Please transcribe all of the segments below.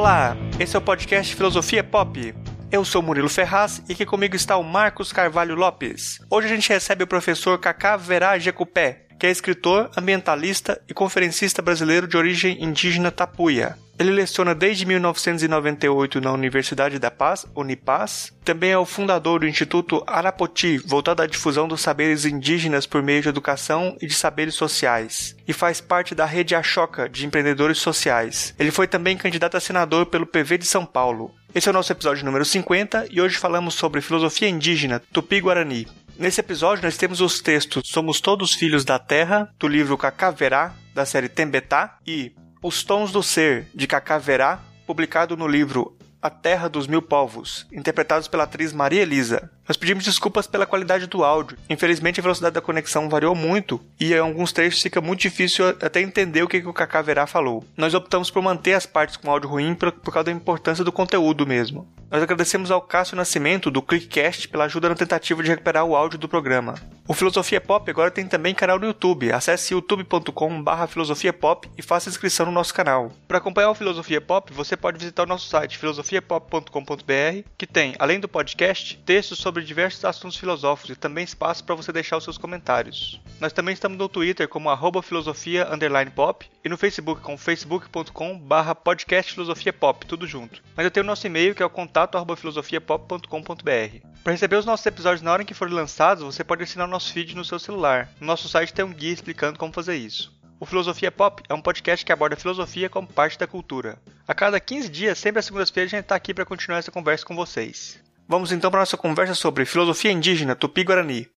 Olá, esse é o podcast Filosofia Pop. Eu sou Murilo Ferraz e aqui comigo está o Marcos Carvalho Lopes. Hoje a gente recebe o professor Cacá Verá Jecupé, que é escritor, ambientalista e conferencista brasileiro de origem indígena tapuia. Ele leciona desde 1998 na Universidade da Paz, Unipaz. Também é o fundador do Instituto Arapoti, voltado à difusão dos saberes indígenas por meio de educação e de saberes sociais. E faz parte da Rede Achoca de Empreendedores Sociais. Ele foi também candidato a senador pelo PV de São Paulo. Esse é o nosso episódio número 50 e hoje falamos sobre filosofia indígena Tupi-Guarani. Nesse episódio nós temos os textos Somos Todos Filhos da Terra, do livro Cacaverá, da série Tembetá, e os Tons do Ser, de Cacá Verá, publicado no livro A Terra dos Mil Povos, interpretados pela atriz Maria Elisa. Nós pedimos desculpas pela qualidade do áudio. Infelizmente a velocidade da conexão variou muito e em alguns trechos fica muito difícil até entender o que, que o Cacá Verá falou. Nós optamos por manter as partes com áudio ruim por, por causa da importância do conteúdo mesmo. Nós agradecemos ao Cássio Nascimento, do Clickcast, pela ajuda na tentativa de recuperar o áudio do programa. O Filosofia Pop agora tem também canal no YouTube. Acesse youtube.com.br filosofiapop e faça inscrição no nosso canal. Para acompanhar o Filosofia Pop, você pode visitar o nosso site filosofiapop.com.br, que tem, além do podcast, textos sobre diversos assuntos filosóficos e também espaço para você deixar os seus comentários. Nós também estamos no Twitter como arroba filosofia pop e no Facebook com facebook.com podcast filosofia pop, tudo junto. Mas eu tenho o nosso e-mail que é o contato contato@filosofiapop.com.br. Para receber os nossos episódios na hora em que forem lançados, você pode assinar o nosso feed no seu celular. No nosso site tem um guia explicando como fazer isso. O Filosofia Pop é um podcast que aborda filosofia como parte da cultura. A cada 15 dias, sempre às segundas-feiras, a gente está aqui para continuar essa conversa com vocês. Vamos então para nossa conversa sobre filosofia indígena Tupi-Guarani.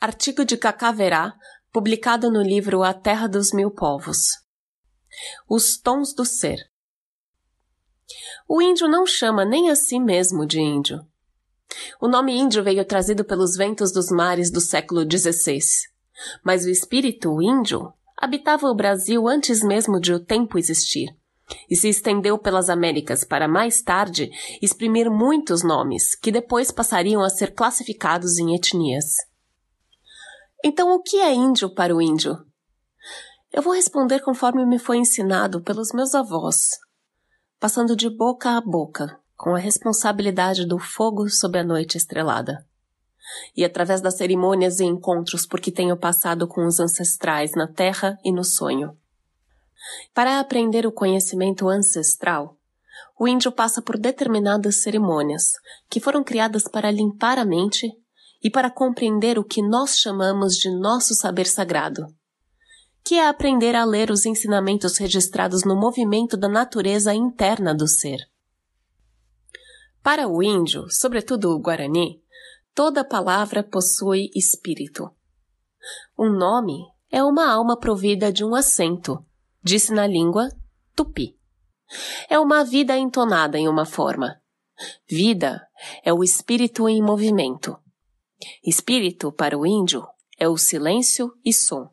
Artigo de Cacaverá, publicado no livro A Terra dos Mil Povos. Os Tons do Ser. O índio não chama nem a si mesmo de índio. O nome índio veio trazido pelos ventos dos mares do século XVI. Mas o espírito índio habitava o Brasil antes mesmo de o tempo existir e se estendeu pelas Américas para mais tarde exprimir muitos nomes que depois passariam a ser classificados em etnias. Então, o que é índio para o índio? Eu vou responder conforme me foi ensinado pelos meus avós, passando de boca a boca, com a responsabilidade do fogo sob a noite estrelada. E através das cerimônias e encontros por que tenho passado com os ancestrais na terra e no sonho. Para aprender o conhecimento ancestral, o índio passa por determinadas cerimônias que foram criadas para limpar a mente e para compreender o que nós chamamos de nosso saber sagrado, que é aprender a ler os ensinamentos registrados no movimento da natureza interna do ser. Para o índio, sobretudo o guarani, toda palavra possui espírito. Um nome é uma alma provida de um acento, disse na língua tupi. É uma vida entonada em uma forma. Vida é o espírito em movimento. Espírito, para o índio, é o silêncio e som.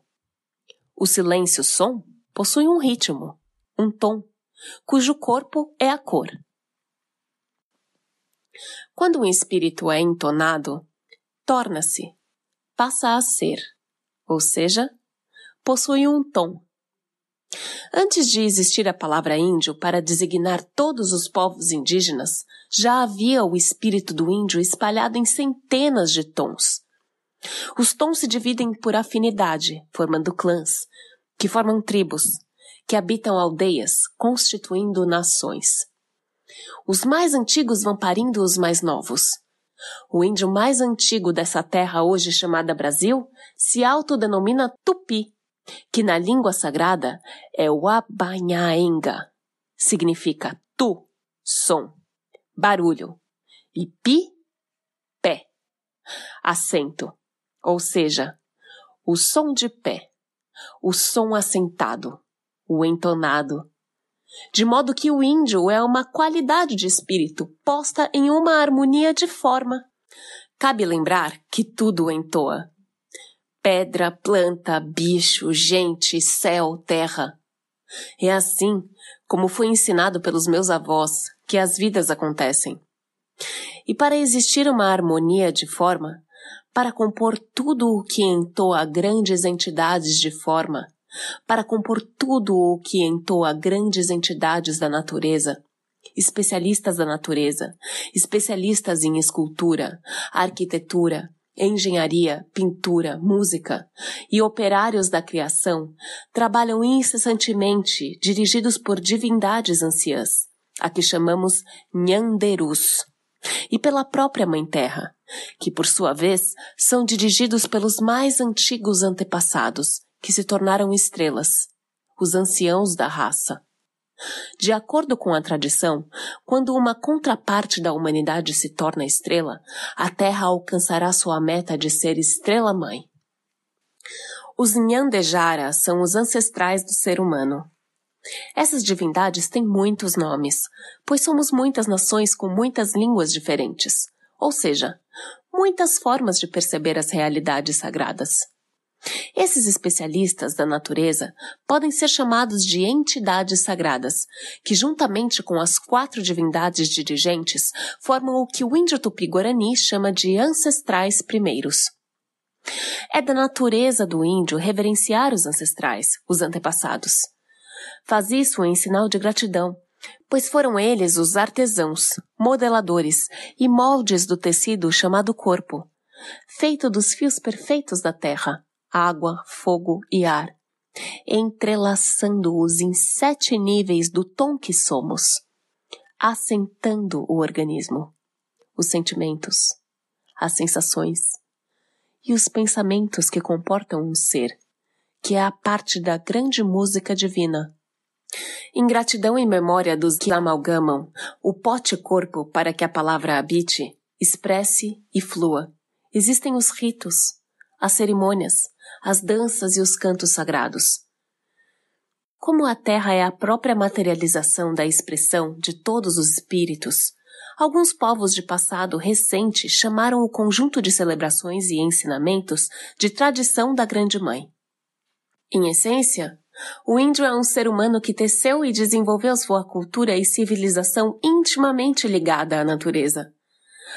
O silêncio-som possui um ritmo, um tom, cujo corpo é a cor. Quando um espírito é entonado, torna-se, passa a ser, ou seja, possui um tom. Antes de existir a palavra índio para designar todos os povos indígenas, já havia o espírito do índio espalhado em centenas de tons, os tons se dividem por afinidade, formando clãs, que formam tribos, que habitam aldeias, constituindo nações. Os mais antigos vão parindo os mais novos. O índio mais antigo dessa terra hoje chamada Brasil se autodenomina Tupi, que na língua sagrada é o Abanhaenga. Significa tu, som, barulho, e pi, pé, acento ou seja, o som de pé, o som assentado, o entonado. De modo que o índio é uma qualidade de espírito posta em uma harmonia de forma. Cabe lembrar que tudo entoa. Pedra, planta, bicho, gente, céu, terra. É assim, como foi ensinado pelos meus avós, que as vidas acontecem. E para existir uma harmonia de forma, para compor tudo o que entoa grandes entidades de forma, para compor tudo o que entoa grandes entidades da natureza, especialistas da natureza, especialistas em escultura, arquitetura, engenharia, pintura, música e operários da criação trabalham incessantemente dirigidos por divindades anciãs, a que chamamos Nhanderus, e pela própria Mãe Terra, que por sua vez são dirigidos pelos mais antigos antepassados, que se tornaram estrelas, os anciãos da raça. De acordo com a tradição, quando uma contraparte da humanidade se torna estrela, a Terra alcançará sua meta de ser estrela-mãe. Os Nhandejara são os ancestrais do ser humano. Essas divindades têm muitos nomes, pois somos muitas nações com muitas línguas diferentes, ou seja, muitas formas de perceber as realidades sagradas. Esses especialistas da natureza podem ser chamados de entidades sagradas, que juntamente com as quatro divindades dirigentes formam o que o índio tupi-guarani chama de ancestrais primeiros. É da natureza do índio reverenciar os ancestrais, os antepassados. Faz isso em sinal de gratidão, pois foram eles os artesãos, modeladores e moldes do tecido chamado corpo, feito dos fios perfeitos da terra, água, fogo e ar, entrelaçando-os em sete níveis do tom que somos, assentando o organismo, os sentimentos, as sensações e os pensamentos que comportam um ser, que é a parte da grande música divina. Em gratidão e memória dos que amalgamam o pote-corpo para que a palavra habite, expresse e flua, existem os ritos, as cerimônias, as danças e os cantos sagrados. Como a Terra é a própria materialização da expressão de todos os espíritos, alguns povos de passado recente chamaram o conjunto de celebrações e ensinamentos de tradição da Grande Mãe. Em essência, o índio é um ser humano que teceu e desenvolveu sua cultura e civilização intimamente ligada à natureza.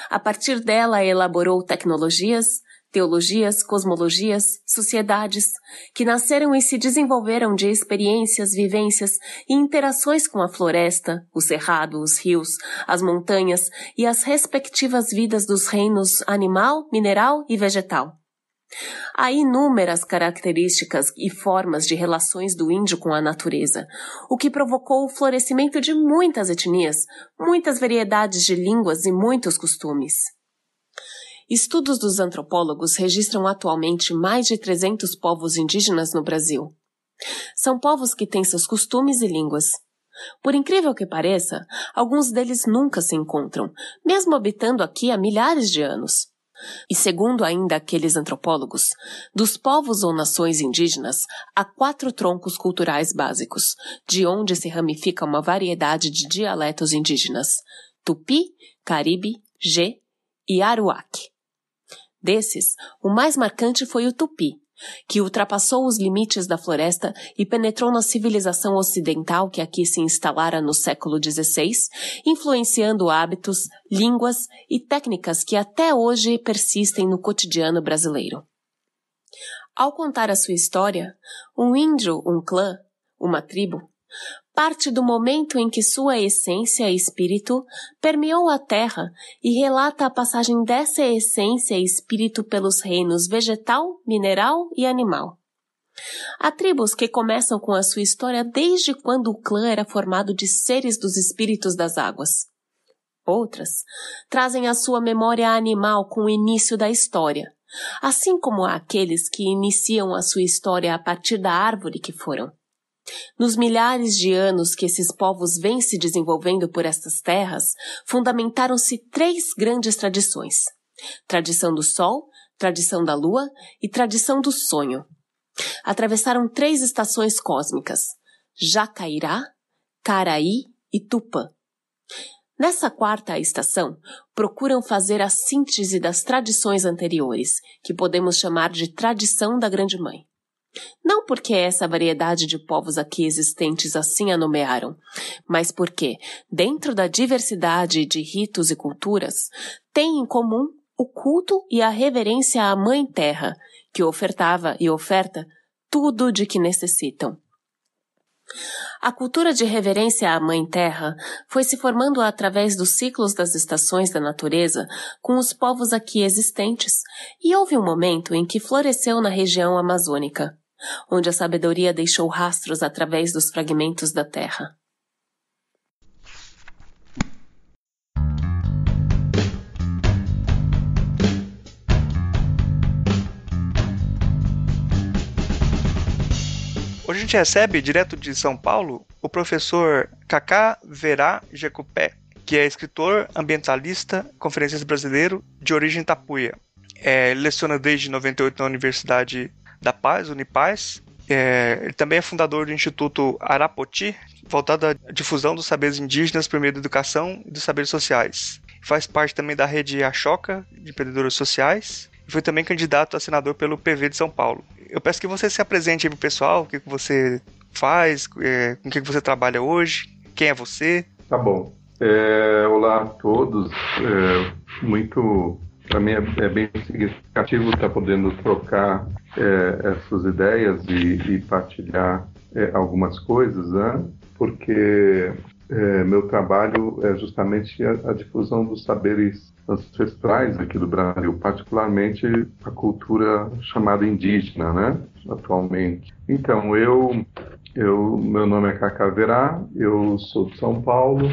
A partir dela, elaborou tecnologias, teologias, cosmologias, sociedades, que nasceram e se desenvolveram de experiências, vivências e interações com a floresta, o cerrado, os rios, as montanhas e as respectivas vidas dos reinos animal, mineral e vegetal. Há inúmeras características e formas de relações do índio com a natureza, o que provocou o florescimento de muitas etnias, muitas variedades de línguas e muitos costumes. Estudos dos antropólogos registram atualmente mais de 300 povos indígenas no Brasil. São povos que têm seus costumes e línguas. Por incrível que pareça, alguns deles nunca se encontram, mesmo habitando aqui há milhares de anos. E segundo ainda aqueles antropólogos, dos povos ou nações indígenas, há quatro troncos culturais básicos, de onde se ramifica uma variedade de dialetos indígenas: Tupi, Caribe, G e Aruac. Desses, o mais marcante foi o tupi, que ultrapassou os limites da floresta e penetrou na civilização ocidental que aqui se instalara no século XVI, influenciando hábitos, línguas e técnicas que até hoje persistem no cotidiano brasileiro. Ao contar a sua história, um índio, um clã, uma tribo, parte do momento em que sua essência espírito permeou a terra e relata a passagem dessa essência espírito pelos reinos vegetal, mineral e animal. Há tribos que começam com a sua história desde quando o clã era formado de seres dos espíritos das águas. Outras trazem a sua memória animal com o início da história, assim como há aqueles que iniciam a sua história a partir da árvore que foram. Nos milhares de anos que esses povos vêm se desenvolvendo por estas terras, fundamentaram-se três grandes tradições: tradição do Sol, tradição da Lua e tradição do sonho. Atravessaram três estações cósmicas: Jacairá, Caraí e Tupã. Nessa quarta estação, procuram fazer a síntese das tradições anteriores, que podemos chamar de tradição da Grande Mãe. Não porque essa variedade de povos aqui existentes assim a nomearam, mas porque, dentro da diversidade de ritos e culturas, têm em comum o culto e a reverência à Mãe Terra, que ofertava e oferta tudo de que necessitam. A cultura de reverência à Mãe Terra foi se formando através dos ciclos das estações da natureza com os povos aqui existentes, e houve um momento em que floresceu na região amazônica, onde a sabedoria deixou rastros através dos fragmentos da terra. Hoje a gente recebe, direto de São Paulo, o professor Kaká Verá Jecupé, que é escritor, ambientalista, conferencista brasileiro de origem tapuia. É, leciona desde 98 na Universidade da Paz, Unipaz. É, ele também é fundador do Instituto Arapoti, voltado à difusão dos saberes indígenas por meio da educação e dos saberes sociais. Faz parte também da rede Achoca, de empreendedores sociais, e foi também candidato a senador pelo PV de São Paulo eu peço que você se apresente aí pro pessoal, o que, você faz, é, com o que, você trabalha hoje, quem é você. Tá bom. É, olá a todos. É, muito, para mim é, é, bem significativo estar podendo trocar é, essas ideias e, e partilhar é, algumas coisas, né? Porque é, meu trabalho é justamente a, a, difusão dos saberes ancestrais aqui do Brasil, particularmente a cultura chamada indígena, né? Atualmente. Então, eu, eu meu nome é Cacá Verá, eu sou de São Paulo.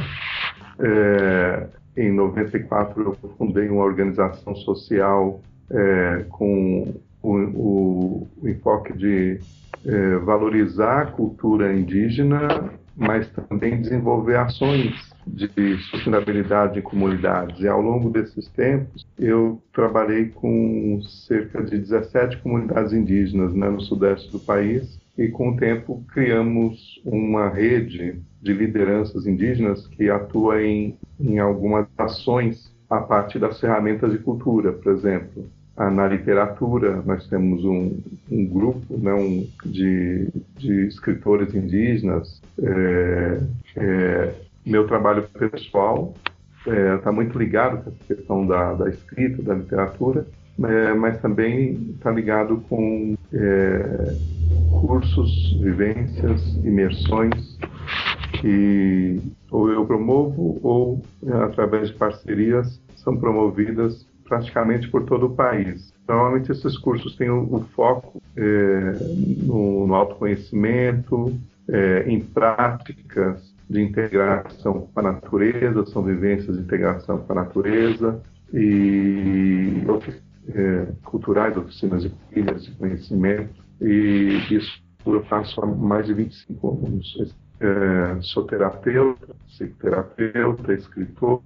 É, em 94 eu fundei uma organização social é, com o, o, o, enfoque de é, valorizar a cultura indígena mas também desenvolver ações de sustentabilidade em comunidades. E ao longo desses tempos, eu trabalhei com cerca de 17 comunidades indígenas né, no sudeste do país, e com o tempo criamos uma rede de lideranças indígenas que atua em, em algumas ações a partir das ferramentas de cultura, por exemplo na literatura, nós temos um, um grupo né, um, de, de, escritores indígenas. É, é, meu trabalho pessoal está é, muito ligado com essa questão da, da escrita, da literatura, é, mas também está ligado com é, cursos, vivências, imersões que ou eu promovo ou, através de parcerias, são promovidas praticamente por todo o país. Normalmente esses cursos têm o, o foco é, no, no, autoconhecimento, é, em práticas de integração com a natureza, são vivências de integração com a natureza e é, culturais, oficinas de trilhas de conhecimento e isso eu faço há mais de 25 anos. É, sou terapeuta, psicoterapeuta, escritor,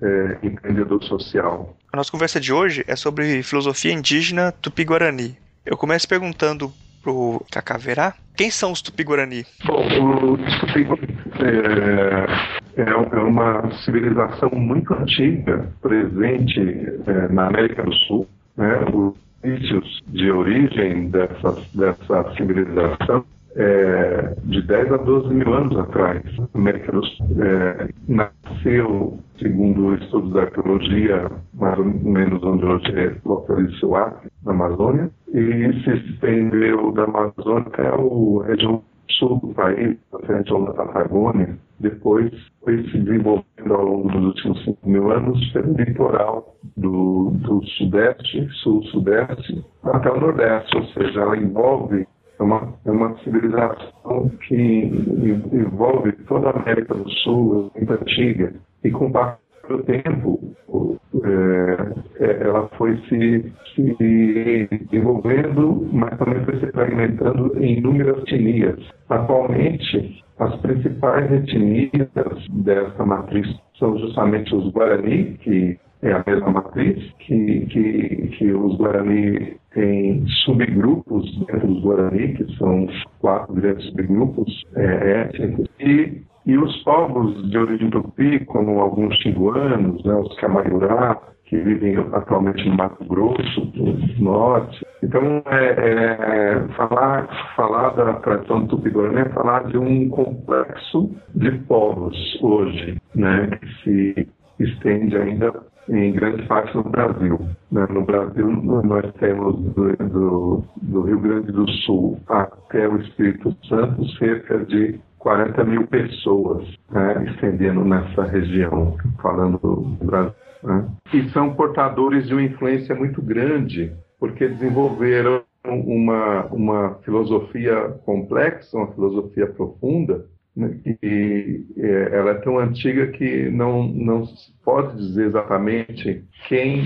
é, empreendedor social. A nossa conversa de hoje é sobre filosofia indígena tupi-guarani. Eu começo perguntando pro Cacaverá, quem são os tupi-guarani? Bom, os tupi-guarani é, é, é, uma civilização muito antiga, presente é, na América do Sul. Né? Os inícios de origem dessa, dessa civilização é, de 10 a 12 mil anos atrás. A América do Sul é, nasceu, segundo estudos da arqueologia, mais ou menos onde hoje é localiza o Acre, na Amazônia, e se estendeu da Amazônia até a região sul do país, até a região da Patagônia. Depois foi se desenvolvendo ao longo dos últimos 5 mil anos pelo litoral do, do sudeste, sul-sudeste, até o nordeste, ou seja, ela envolve é uma, é uma civilização que envolve toda a América do Sul, muito antiga, e com o passar do tempo, é, é, ela foi se, se desenvolvendo, mas também foi se fragmentando em inúmeras etnias. Atualmente, as principais etnias dessa matriz são justamente os Guarani, que é a mesma matriz, que, que, que os Guarani têm subgrupos dentro dos Guarani, que são quatro grandes subgrupos é, étnicos, e, e os povos de origem tupi, como alguns tinguanos, né, os Camaiurá, que vivem atualmente no Mato Grosso, do Norte. Então, é, é, falar, falar da tradição Tupi-Guarani é falar de um complexo de povos hoje, né, que se estende ainda em grande parte no Brasil. Né? No Brasil, nós temos do, do, do, Rio Grande do Sul até o Espírito Santo cerca de 40 mil pessoas né, estendendo nessa região, falando do Brasil. Né? E são portadores de uma influência muito grande, porque desenvolveram uma, uma filosofia complexa, uma filosofia profunda, e é, ela é tão antiga que não, não se pode dizer exatamente quem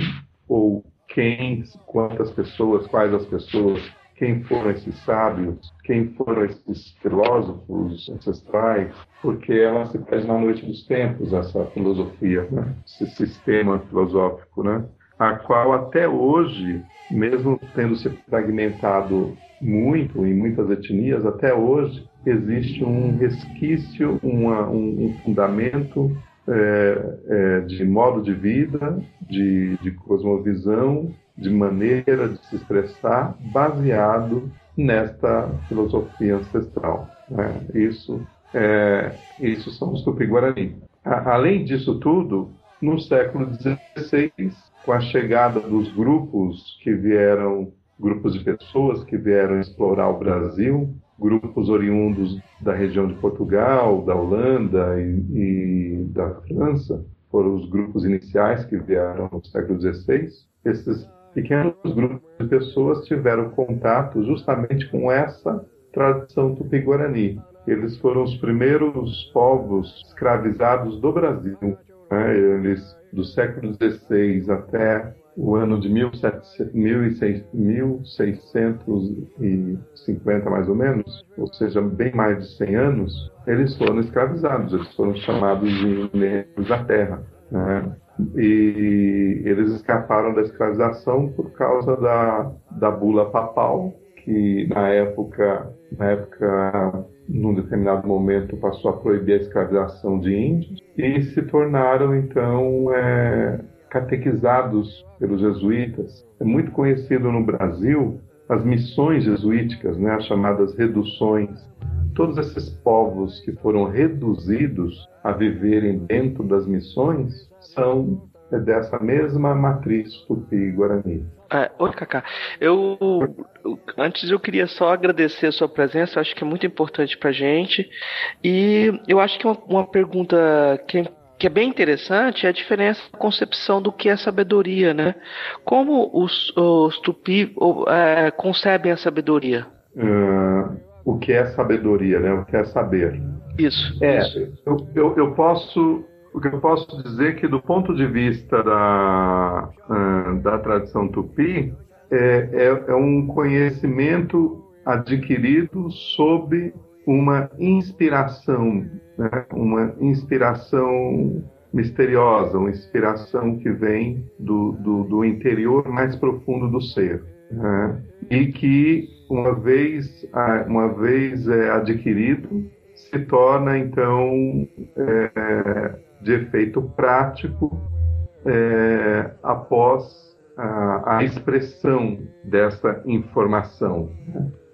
ou quem, quantas pessoas, quais as pessoas, quem foram esses sábios, quem foram esses filósofos ancestrais, porque ela se perde na noite dos tempos, essa filosofia, né? esse sistema filosófico, né? a qual até hoje, mesmo tendo se fragmentado muito em muitas etnias, até hoje existe um resquício, uma, um, um, fundamento é, é, de modo de vida, de, de cosmovisão, de maneira de se expressar, baseado nesta filosofia ancestral. Né? Isso, é, isso são os Tupi-Guarani. Além disso tudo, no século XVI, com a chegada dos grupos que vieram, grupos de pessoas que vieram explorar o Brasil, grupos oriundos da região de Portugal, da Holanda e, e da França, foram os grupos iniciais que vieram no século XVI. Esses pequenos grupos de pessoas tiveram contato justamente com essa tradição tupi-guarani. Eles foram os primeiros povos escravizados do Brasil. Né? Eles do século XVI até o ano de 1650 mais ou menos, ou seja, bem mais de 100 anos, eles foram escravizados, eles foram chamados de negros da terra. Né? E eles escaparam da escravização por causa da, da bula papal, que na época, na época num determinado momento passou a proibir a escravização de índios e se tornaram então é, catequizados pelos jesuítas. É muito conhecido no Brasil as missões jesuíticas, né, as chamadas reduções. Todos esses povos que foram reduzidos a viverem dentro das missões são dessa mesma matriz tupi-guarani. É, oi, Cacá. Eu, antes eu queria só agradecer a sua presença, acho que é muito importante pra gente. E eu acho que uma, uma pergunta que é, que é bem interessante é a diferença da concepção do que é sabedoria, né? Como os, os tupi é, concebem a sabedoria? Uh, o que é sabedoria, né? O que é saber. Isso. É, isso. Eu, eu, eu posso o que eu posso dizer é que, do ponto de vista da, uh, da tradição tupi, é, é, é, um conhecimento adquirido sob uma inspiração, né? uma inspiração misteriosa, uma inspiração que vem do, do, do interior mais profundo do ser. Né? E que, uma vez, uma vez é adquirido, se torna então é, de efeito prático é, após a, a, expressão dessa informação.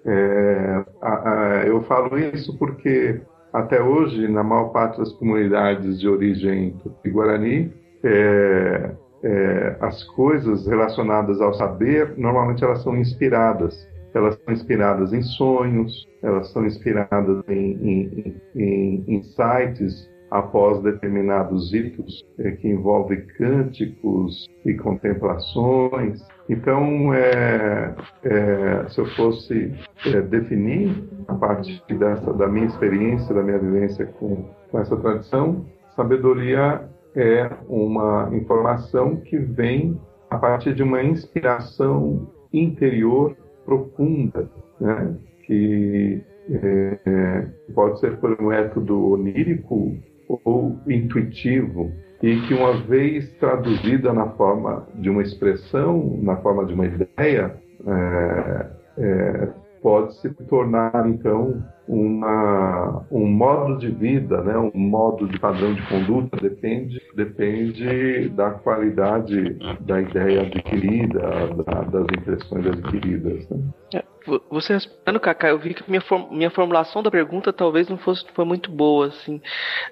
É, a, a, eu falo isso porque até hoje, na maior parte das comunidades de origem tupi-guarani, é, é, as coisas relacionadas ao saber, normalmente elas são inspiradas. Elas são inspiradas em sonhos, elas são inspiradas em, em, em, em insights após determinados ritos é, que envolvem cânticos e contemplações. Então, é, é, se eu fosse é, definir a partir dessa, da minha experiência, da minha vivência com, com essa tradição, sabedoria é uma informação que vem a partir de uma inspiração interior profunda, né? que é, pode ser por um método onírico ou intuitivo e que uma vez traduzida na forma de uma expressão, na forma de uma ideia, é, é, pode se tornar então uma, um modo de vida, né? um modo de padrão de conduta, depende, depende da qualidade da ideia adquirida, da, das impressões adquiridas. Né? Você respondendo, Kaká, eu vi que minha, minha formulação da pergunta talvez não fosse foi muito boa, assim.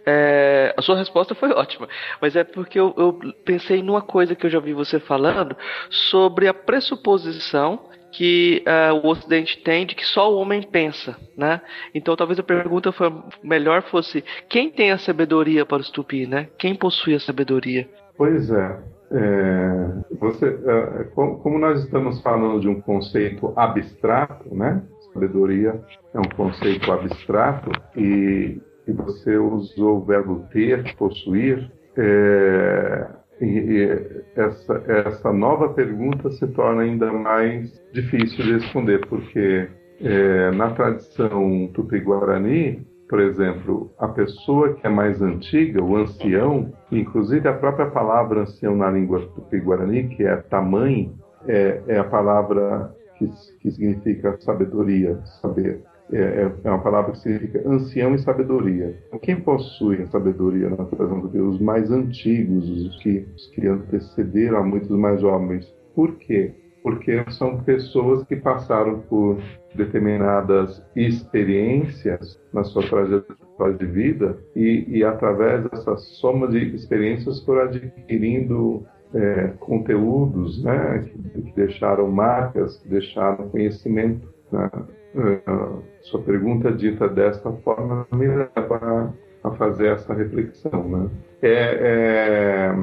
É, a sua resposta foi ótima, mas é porque eu, eu pensei numa coisa que eu já vi você falando sobre a pressuposição que uh, o Ocidente tem de que só o homem pensa, né? Então talvez a pergunta foi, melhor fosse quem tem a sabedoria para os tupi, né? Quem possui a sabedoria? Pois é. É você, é, como nós estamos falando de um conceito abstrato, né? Sabedoria é um conceito abstrato e, e você usou o verbo ter, possuir. É, e essa, essa nova pergunta se torna ainda mais difícil de responder, porque é, na tradição tupi-guarani, por exemplo, a pessoa que é mais antiga, o ancião, inclusive a própria palavra ancião na língua tupi-guarani, que é tamanho, é, é a palavra que, que significa sabedoria, saber. É, é, é, uma palavra que significa ancião e sabedoria. Quem possui a sabedoria na tradição de Deus? Os mais antigos, os que, os que antecederam a muitos mais jovens. Por quê? Porque são pessoas que passaram por determinadas experiências na sua trajetória de vida e, e através dessa soma de experiências foram adquirindo é, conteúdos né, que, que, deixaram marcas, que deixaram conhecimento. Né? Uh, sua pergunta dita desta forma me leva a, fazer essa reflexão. Né? É,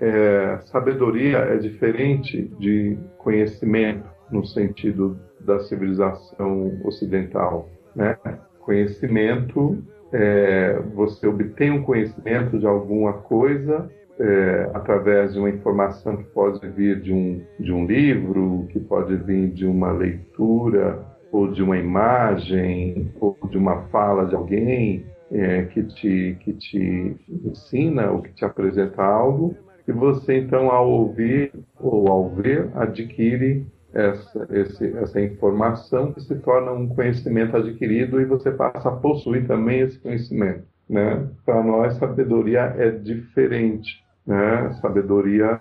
é, é, sabedoria é diferente de conhecimento no sentido da civilização ocidental. Né? Conhecimento, é, você obtém um conhecimento de alguma coisa é, através de uma informação que pode vir de um, de um livro, que pode vir de uma leitura, ou de uma imagem, ou de uma fala de alguém é, que, te, que te ensina ou que te apresenta algo, e você então, ao ouvir ou ao ver, adquire essa, esse, essa informação que se torna um conhecimento adquirido e você passa a possuir também esse conhecimento. Né? Para nós, sabedoria é diferente. Né? Sabedoria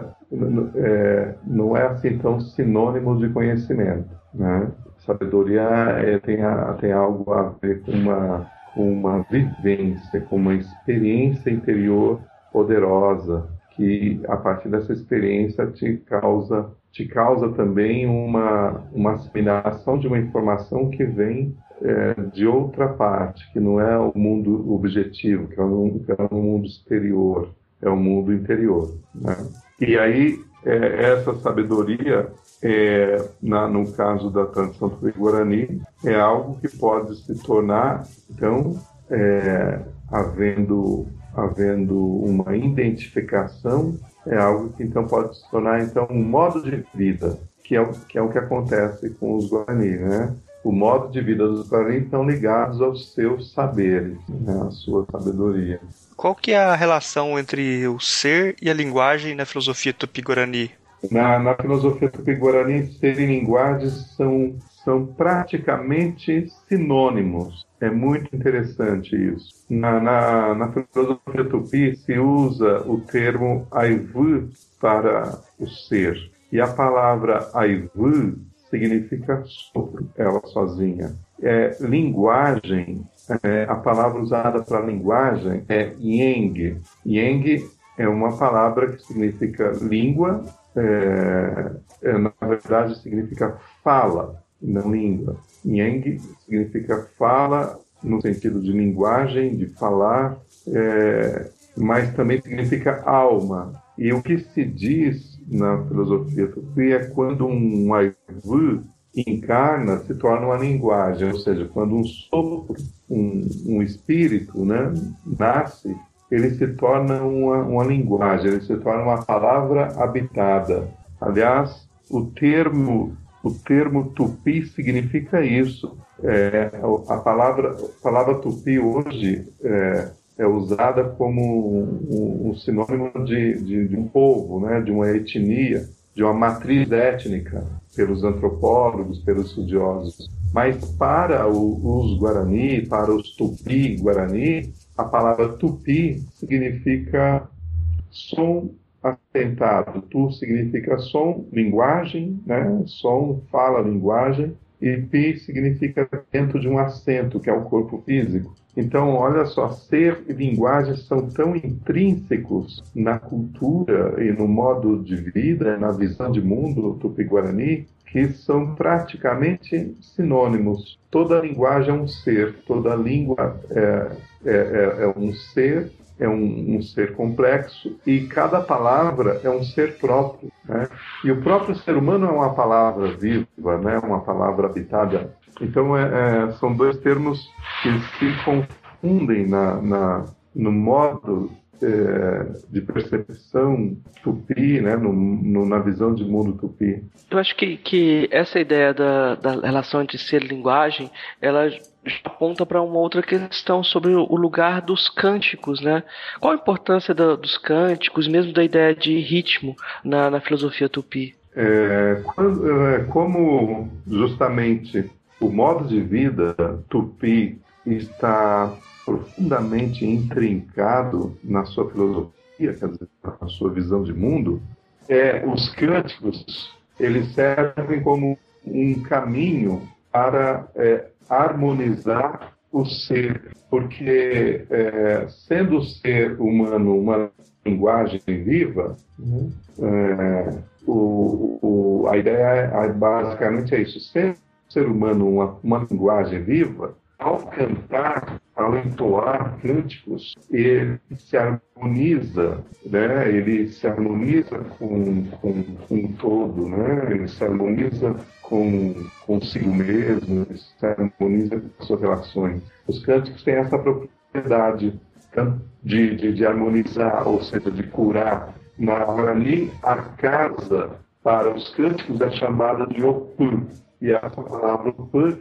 é, não é assim tão sinônimo de conhecimento. Né? Sabedoria é, tem, a, tem algo a ver com uma, com uma vivência, com uma experiência interior poderosa, que a partir dessa experiência te causa, te causa também uma, uma assimilação de uma informação que vem é, de outra parte, que não é o mundo objetivo, que é um, que é um mundo exterior, é o um mundo interior. Né? E aí, é, essa sabedoria é, na, no caso da tradição tupi-guarani, é algo que pode se tornar, então, é, havendo, havendo uma identificação, é algo que então pode se tornar então um modo de vida, que é, o, que é o que acontece com os Guarani, né? O modo de vida dos Guarani estão ligados aos seus saberes, né? à sua sabedoria. Qual que é a relação entre o ser e a linguagem na filosofia tupi-guarani? Na, na filosofia tupi-guarani, ser e linguagem são, são praticamente sinônimos. É muito interessante isso. Na, na, na filosofia tupi se usa o termo aivu para o ser. E a palavra aivu significa sopro, ela sozinha. É, linguagem, é, a palavra usada para linguagem é yeng. Yeng é uma palavra que significa língua é, é, na verdade significa fala, não língua. Yang significa fala no sentido de linguagem, de falar, é, mas também significa alma. E o que se diz na filosofia tupi é quando um aivu encarna, se torna uma linguagem, ou seja, quando um sopro, um, um espírito, né, nasce, ele se torna uma, uma linguagem, ele se torna uma palavra habitada. Aliás, o termo, o termo tupi significa isso. É, a, palavra, a palavra tupi hoje é, é usada como um, um sinônimo de, de, de, um povo, né, de uma etnia, de uma matriz étnica, pelos antropólogos, pelos estudiosos. Mas para o, os Guarani, para os Tupi-Guarani, a palavra tupi significa som assentado. Tu significa som, linguagem, né? Som, fala, linguagem. e pi significa dentro de um assento, que é o corpo físico. Então, olha só, ser e linguagem são tão intrínsecos na cultura e no modo de vida, na visão de mundo tupi-guarani, que são praticamente sinônimos. Toda linguagem é um ser, toda língua é, é, é, é um ser é um, um, ser complexo e cada palavra é um ser próprio. Né? E o próprio ser humano é uma palavra viva, né? uma palavra habitada. Então, é, é, são dois termos que se confundem na, na no modo de percepção tupi, né, no, no, na visão de mundo tupi. Eu acho que, que essa ideia da, da relação entre ser e linguagem, ela aponta para uma outra questão sobre o lugar dos cânticos, né? Qual a importância da, dos cânticos, mesmo da ideia de ritmo na, na filosofia tupi? É, é, como justamente o modo de vida tupi está profundamente intrincado na sua filosofia, quer dizer, na sua visão de mundo, é, os cânticos eles servem como um caminho para é, harmonizar o ser, porque é, sendo o ser humano uma linguagem viva, uhum. é, o, o, a ideia é, basicamente é isso: ser ser humano uma, uma linguagem viva, ao cantar, ao entoar cânticos, ele se harmoniza, né? ele se harmoniza com, com, com todo, né? ele se harmoniza com consigo mesmo, ele se harmoniza com suas relações. Os cânticos têm essa propriedade de, de, de harmonizar, ou seja, de curar. Na Guarani, a casa para os cânticos é chamada de Opum, e essa palavra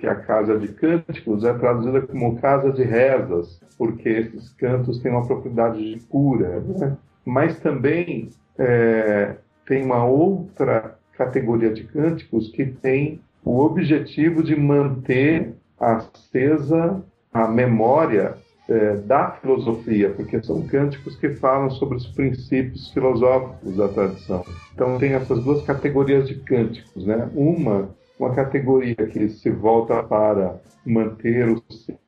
é a casa de cânticos, é traduzida como casa de rezas, porque esses cantos têm uma propriedade de cura. Né? Mas também é, tem uma outra categoria de cânticos que tem o objetivo de manter acesa a memória é, da filosofia, porque são cânticos que falam sobre os princípios filosóficos da tradição. Então tem essas duas categorias de cânticos, né? Uma uma categoria que se volta para manter o ser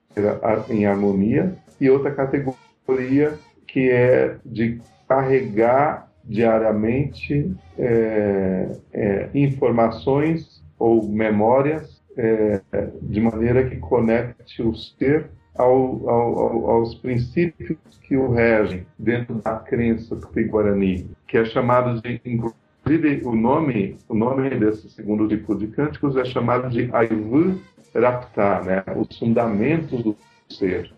em harmonia e outra categoria que é de carregar diariamente é, é, informações ou memórias é, de maneira que conecte o ser ao, ao, aos princípios que o regem dentro da crença tupi-guarani, que é chamado de Inclusive, o nome, o nome desse segundo tipo de cânticos é chamado de Aivu Rapta, né? os fundamentos do ser.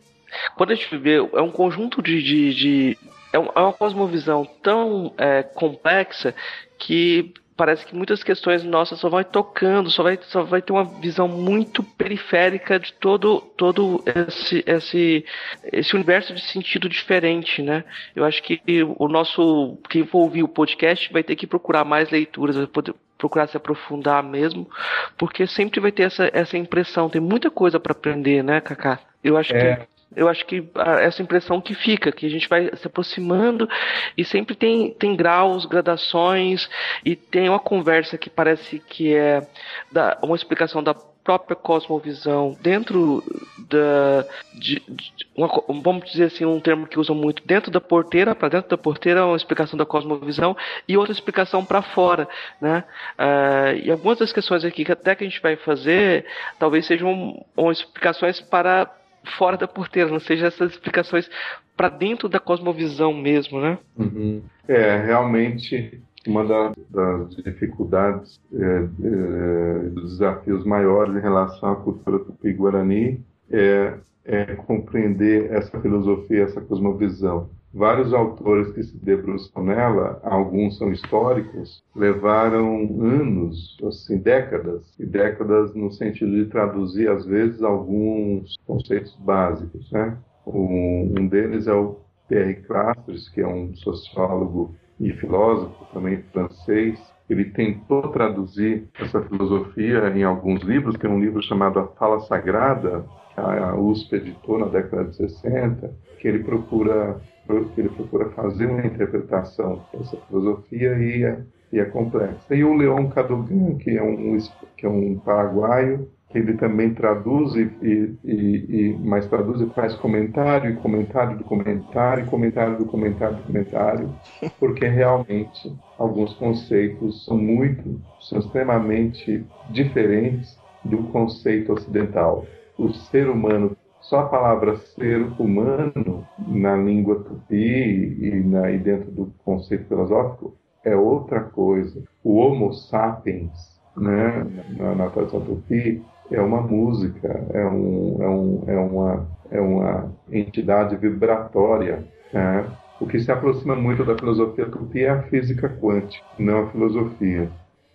Quando a gente vê, é um conjunto de. de, de é, é uma cosmovisão tão é, complexa que parece que muitas questões nossas só vai tocando, só vai, só vai ter uma visão muito periférica de todo, todo esse, esse, esse universo de sentido diferente, né? Eu acho que o nosso, quem for ouvir o podcast vai ter que procurar mais leituras, vai poder procurar se aprofundar mesmo, porque sempre vai ter essa, essa impressão, tem muita coisa para aprender, né, Kaká? Eu acho é. que eu acho que essa impressão que fica, que a gente vai se aproximando e sempre tem, tem graus, gradações e tem uma conversa que parece que é da, uma explicação da própria cosmovisão dentro da de, de uma, vamos dizer assim um termo que usam muito dentro da porteira para dentro da porteira uma explicação da cosmovisão e outra explicação para fora né? Uh, e algumas das questões aqui que até que a gente vai fazer talvez sejam explicações para fora da porteira, não seja essas explicações para dentro da cosmovisão mesmo, né? Uhum. É, realmente uma das, dificuldades é, é, dos desafios maiores em relação à cultura tupi-guarani é, é compreender essa filosofia, essa cosmovisão vários autores que se debruçam nela, alguns são históricos, levaram anos, assim, décadas, e décadas no sentido de traduzir, às vezes, alguns conceitos básicos. Né? Um, deles é o Pierre Clastres, que é um sociólogo e filósofo também francês, ele tentou traduzir essa filosofia em alguns livros. Tem um livro chamado A Fala Sagrada, que a USP editou na década de 60, que ele procura ele procura fazer uma interpretação dessa filosofia e é, e é complexa. E o Leon Cadogan, que é um, que é um paraguaio, ele também traduz e, e, e, mas traduz e faz comentário e comentário do comentário, comentário do comentário do comentário, porque realmente alguns conceitos são muito, são extremamente diferentes do conceito ocidental. O ser humano, só a palavra ser humano na língua tupi e, na, e dentro do conceito filosófico é outra coisa. O Homo sapiens, né, na, na tradição tupi, é uma música, é, um, é, um, é, uma, é uma entidade vibratória. Né? O que se aproxima muito da filosofia tupi é a física quântica, não a filosofia.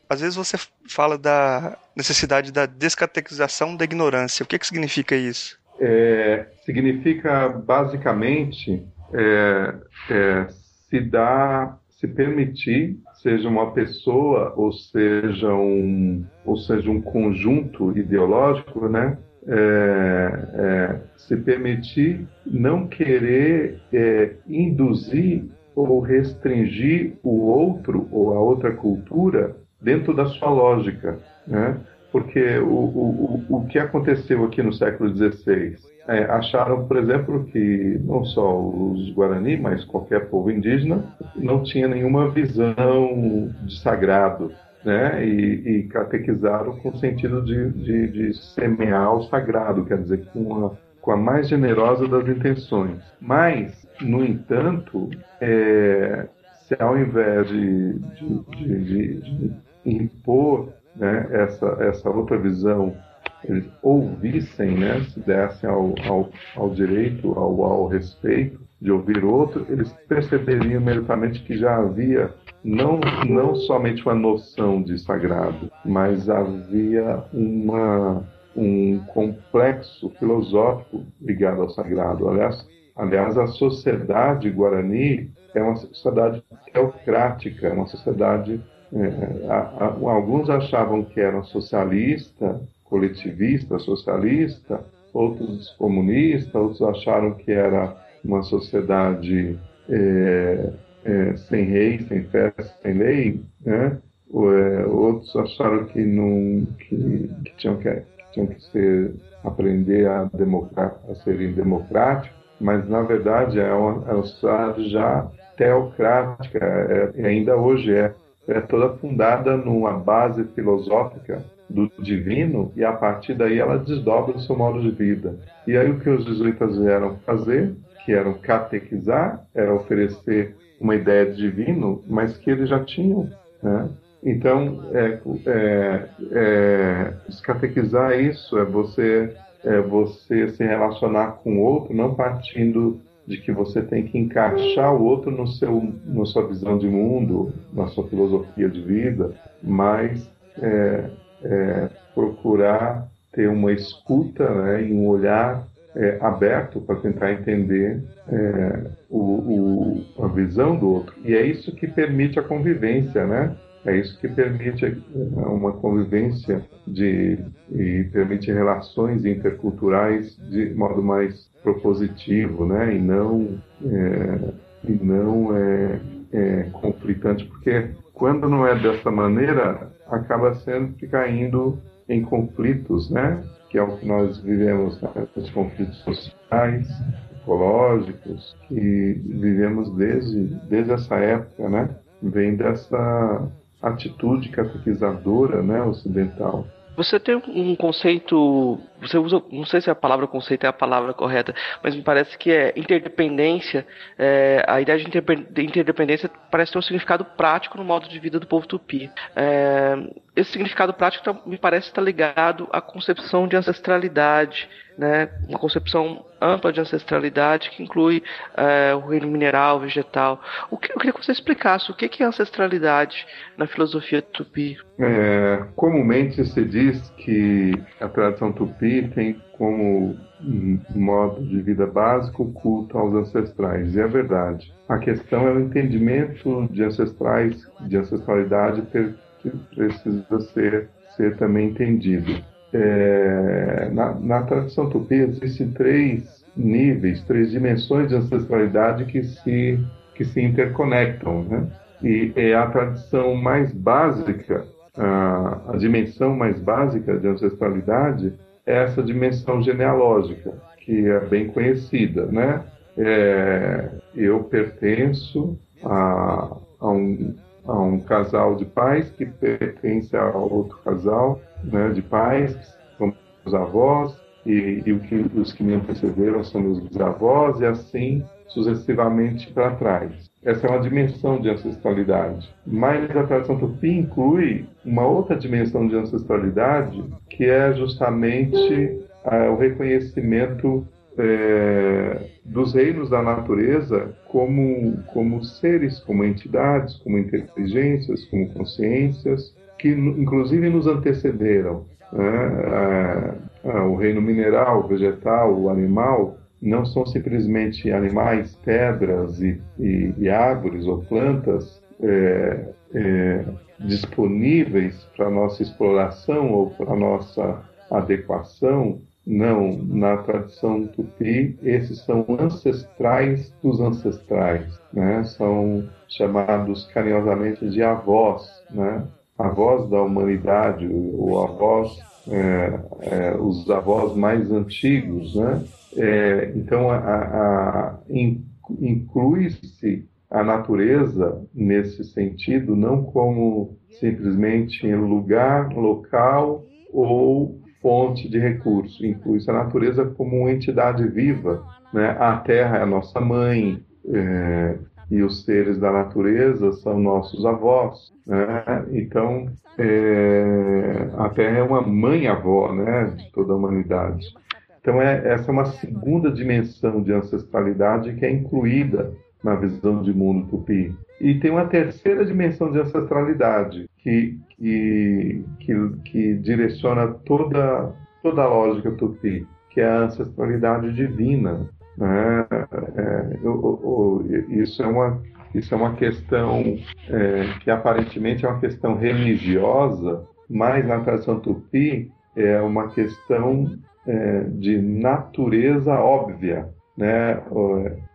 Às vezes você fala da necessidade da descatequização da ignorância. O que, que significa isso? É, significa basicamente é, é, se dar, se permitir seja uma pessoa ou seja um, ou seja um conjunto ideológico, né? É, é, se permitir não querer é, induzir ou restringir o outro ou a outra cultura dentro da sua lógica, né? Porque o, o, o que aconteceu aqui no século XVI é, acharam, por exemplo, que não só os Guarani, mas qualquer povo indígena não tinha nenhuma visão de sagrado, né? E, e catequizaram com o sentido de, de, de, semear o sagrado, quer dizer, com a, com a mais generosa das intenções. Mas, no entanto, é, se ao invés de, de, impor né, essa, essa outra visão eles ouvissem, né, se dessem ao, ao, ao direito, ao, ao respeito de ouvir outro, eles perceberiam imediatamente que já havia não, não somente uma noção de sagrado, mas havia uma, um complexo filosófico ligado ao sagrado. Aliás, aliás, a sociedade guarani é uma sociedade teocrática, é uma sociedade. É, a, a, alguns achavam que era socialista, coletivista, socialista, outros comunistas, outros acharam que era uma sociedade é, é, sem rei, sem festa, sem lei, né? É, outros acharam que não que, que, tinham que, que tinham que ser aprender a, a serem democráticos, mas na verdade é uma, é uma sociedade já teocrática, é, ainda hoje é, é toda fundada numa base filosófica do divino e a partir daí ela desdobra o seu modo de vida. E aí o que os jesuítas vieram fazer, que eram catequizar, era oferecer uma ideia de divino, mas que eles já tinham, né? Então, é, é, é, catequizar isso é você, é você se relacionar com o outro, não partindo de que você tem que encaixar o outro no seu, na sua visão de mundo, na sua filosofia de vida, mas é, é, procurar ter uma escuta né, e um olhar é, aberto para tentar entender é, o, o, a visão do outro. E é isso que permite a convivência, né? É isso que permite é, uma convivência de, e permite relações interculturais de modo mais propositivo, né? E não, é, e não é, é conflitante, porque quando não é dessa maneira, acaba sempre caindo em conflitos, né? Que é o que nós vivemos, né? os conflitos sociais, ecológicos, que vivemos desde, desde essa época, né? Vem dessa atitude catequizadora, né, ocidental. Você tem um conceito, você usa, não sei se a palavra conceito é a palavra correta, mas me parece que é interdependência. É, a ideia de interdependência parece ter um significado prático no modo de vida do povo tupi. É, esse significado prático tá, me parece estar ligado à concepção de ancestralidade, né, uma concepção ampla de ancestralidade que inclui é, o reino mineral, vegetal. O que, eu queria que você explicasse o que é ancestralidade na filosofia tupi. É, comumente se diz que a tradição tupi tem como modo de vida básico o culto aos ancestrais. E é verdade. A questão é o entendimento de ancestrais, de ancestralidade que precisa ser, ser também entendido. É, na, na tradição tupi existem três níveis, três dimensões de ancestralidade que se, que se interconectam. Né? E é a tradição mais básica a, a dimensão mais básica de ancestralidade essa dimensão genealógica, que é bem conhecida, né? É, eu pertenço a, a, um, a um casal de pais que pertence a outro casal né, de pais, que são os avós, e, e que, os que me antecederam são meus bisavós, e assim sucessivamente para trás. Essa é uma dimensão de ancestralidade. Mas a tradição tupi inclui uma outra dimensão de ancestralidade, que é justamente é, o reconhecimento é, dos reinos da natureza como, como seres, como entidades, como inteligências, como consciências, que inclusive nos antecederam. Né? É, o reino mineral, vegetal, o animal, não são simplesmente animais, pedras e, e, e árvores ou plantas é, é, disponíveis para nossa exploração ou para nossa adequação. Não, na tradição tupi, esses são ancestrais dos ancestrais, né? São chamados carinhosamente de avós, né? Avós da humanidade, ou avós, é, é, os avós mais antigos, né? É, então, a, a, inclui-se a natureza nesse sentido, não como simplesmente lugar, local ou fonte de recurso, inclui-se a natureza como uma entidade viva. Né? A terra é a nossa mãe, é, e os seres da natureza são nossos avós. Né? Então, é, a terra é uma mãe-avó né, de toda a humanidade. Então, é, essa é uma segunda dimensão de ancestralidade que é incluída na visão de mundo tupi. E tem uma terceira dimensão de ancestralidade que, que, que, que direciona toda, toda a lógica tupi, que é a ancestralidade divina. Né? É, eu, eu, isso, é uma, isso é uma questão é, que aparentemente é uma questão religiosa, mas na tradição tupi é uma questão é, de natureza óbvia. Né?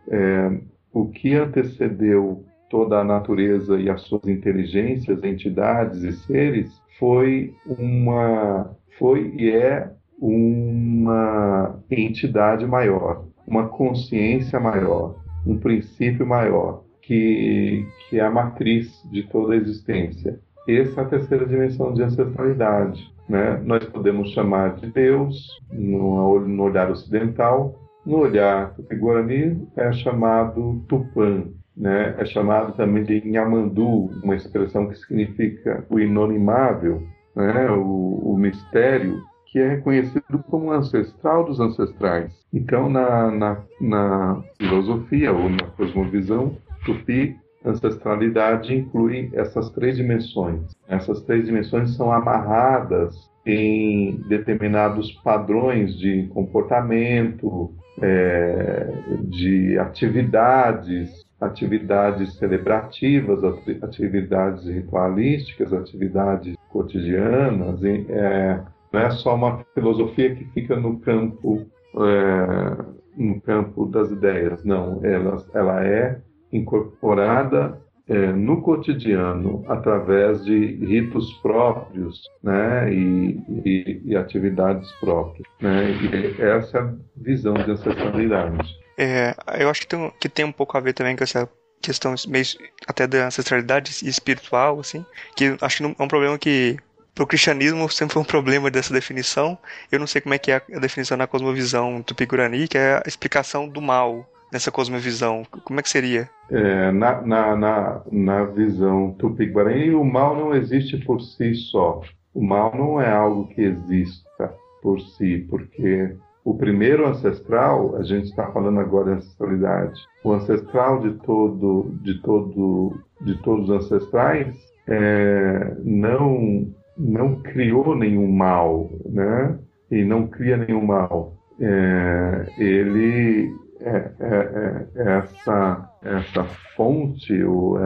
É, o que antecedeu toda a natureza e as suas inteligências, entidades e seres foi uma foi e é uma entidade maior, uma consciência maior, um princípio maior que que é a matriz de toda a existência. Essa é a terceira dimensão de ancestralidade. Né? Nós podemos chamar de Deus no, no olhar ocidental, no olhar tupi-guarani é chamado Tupã, né? é chamado também de Nhamandu, uma expressão que significa o inonimável, né? o, o mistério, que é reconhecido como ancestral dos ancestrais. Então, na, na, na filosofia ou na cosmovisão, Tupi ancestralidade inclui essas três dimensões. Essas três dimensões são amarradas em determinados padrões de comportamento, é, de atividades, atividades celebrativas, atividades ritualísticas, atividades cotidianas. É, não é só uma filosofia que fica no campo é, no campo das ideias, não. Ela, ela é incorporada é, no cotidiano através de ritos próprios né, e, e, e, atividades próprias. Né, e essa é a visão de ancestralidade. É, eu acho que tem, que tem um pouco a ver também com essa questão meio até da ancestralidade espiritual, assim, que acho que é um problema que pro cristianismo sempre foi um problema dessa definição. Eu não sei como é que é a definição na cosmovisão tupi-gurani, que é a explicação do mal, nessa cosmovisão? Como é que seria? É, na, na, na, na visão tupi-guarani, o mal não existe por si só. O mal não é algo que exista por si, porque o primeiro ancestral, a gente está falando agora de ancestralidade, o ancestral de todo, de todo, de todos os ancestrais é, não não criou nenhum mal, né? E não cria nenhum mal. É, ele é, é, é, essa, essa fonte, ou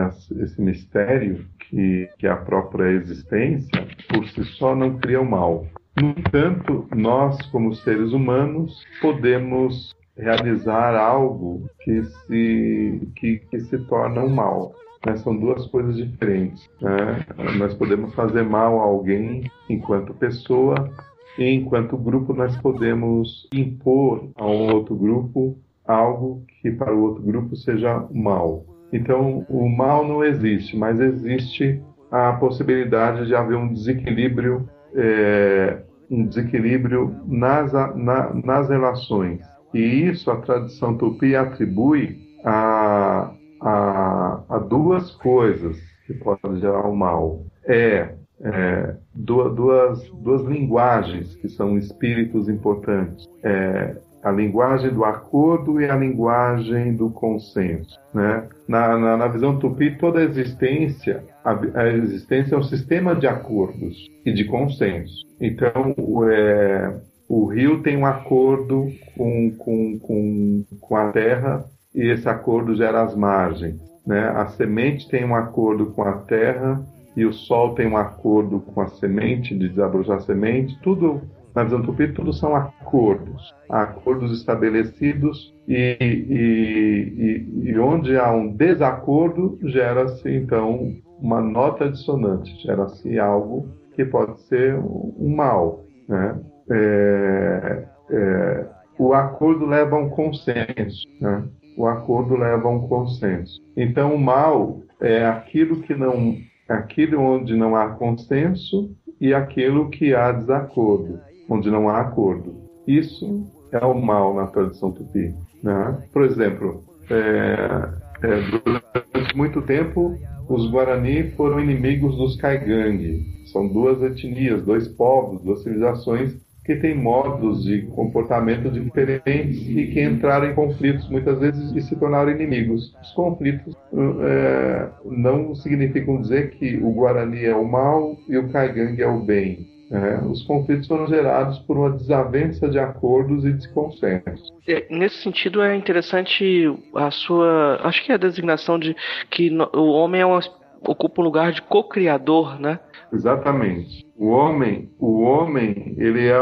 esse mistério que, que é a própria existência, por si só não cria o mal. No entanto, nós, como seres humanos, podemos realizar algo que se, que, que se torna um mal. Né? São duas coisas diferentes. Né? Nós podemos fazer mal a alguém enquanto pessoa, e enquanto grupo nós podemos impor a um outro grupo algo que para o outro grupo seja mal. Então, o mal não existe, mas existe a possibilidade de haver um desequilíbrio, é, um desequilíbrio nas, na, nas relações. E isso a tradição tupi atribui a, a duas coisas que podem gerar o mal. É, é duas, duas, duas linguagens que são espíritos importantes. É, a linguagem do acordo e a linguagem do consenso. Né? Na, na, na visão tupi, toda a existência, a, a, existência é um sistema de acordos e de consenso. Então, é, o rio tem um acordo com, com, com, com a terra e esse acordo gera as margens. Né? A semente tem um acordo com a terra e o sol tem um acordo com a semente, de desabrochar a semente, tudo na visão tupi, tudo são acordos, acordos estabelecidos e, e, e, e onde há um desacordo gera-se então uma nota dissonante, gera-se algo que pode ser um mal, né? É, é, o acordo leva a um consenso, né? O acordo leva a um consenso. Então o mal é aquilo que não, aquilo onde não há consenso e aquilo que há desacordo onde não há acordo. Isso é o mal na tradição tupi. Né? Por exemplo, é, é, durante muito tempo, os Guarani foram inimigos dos Kaigang. São duas etnias, dois povos, duas civilizações que têm modos de comportamento diferentes e que entraram em conflitos muitas vezes e se tornaram inimigos. Os conflitos é, não significam dizer que o Guarani é o mal e o Kaigang é o bem é, os conflitos foram gerados por uma desavença de acordos e desconsensos. É, nesse sentido, é interessante a sua. Acho que é a designação de que o homem é uma, ocupa um lugar de co-criador, né? Exatamente. O homem, o homem, ele é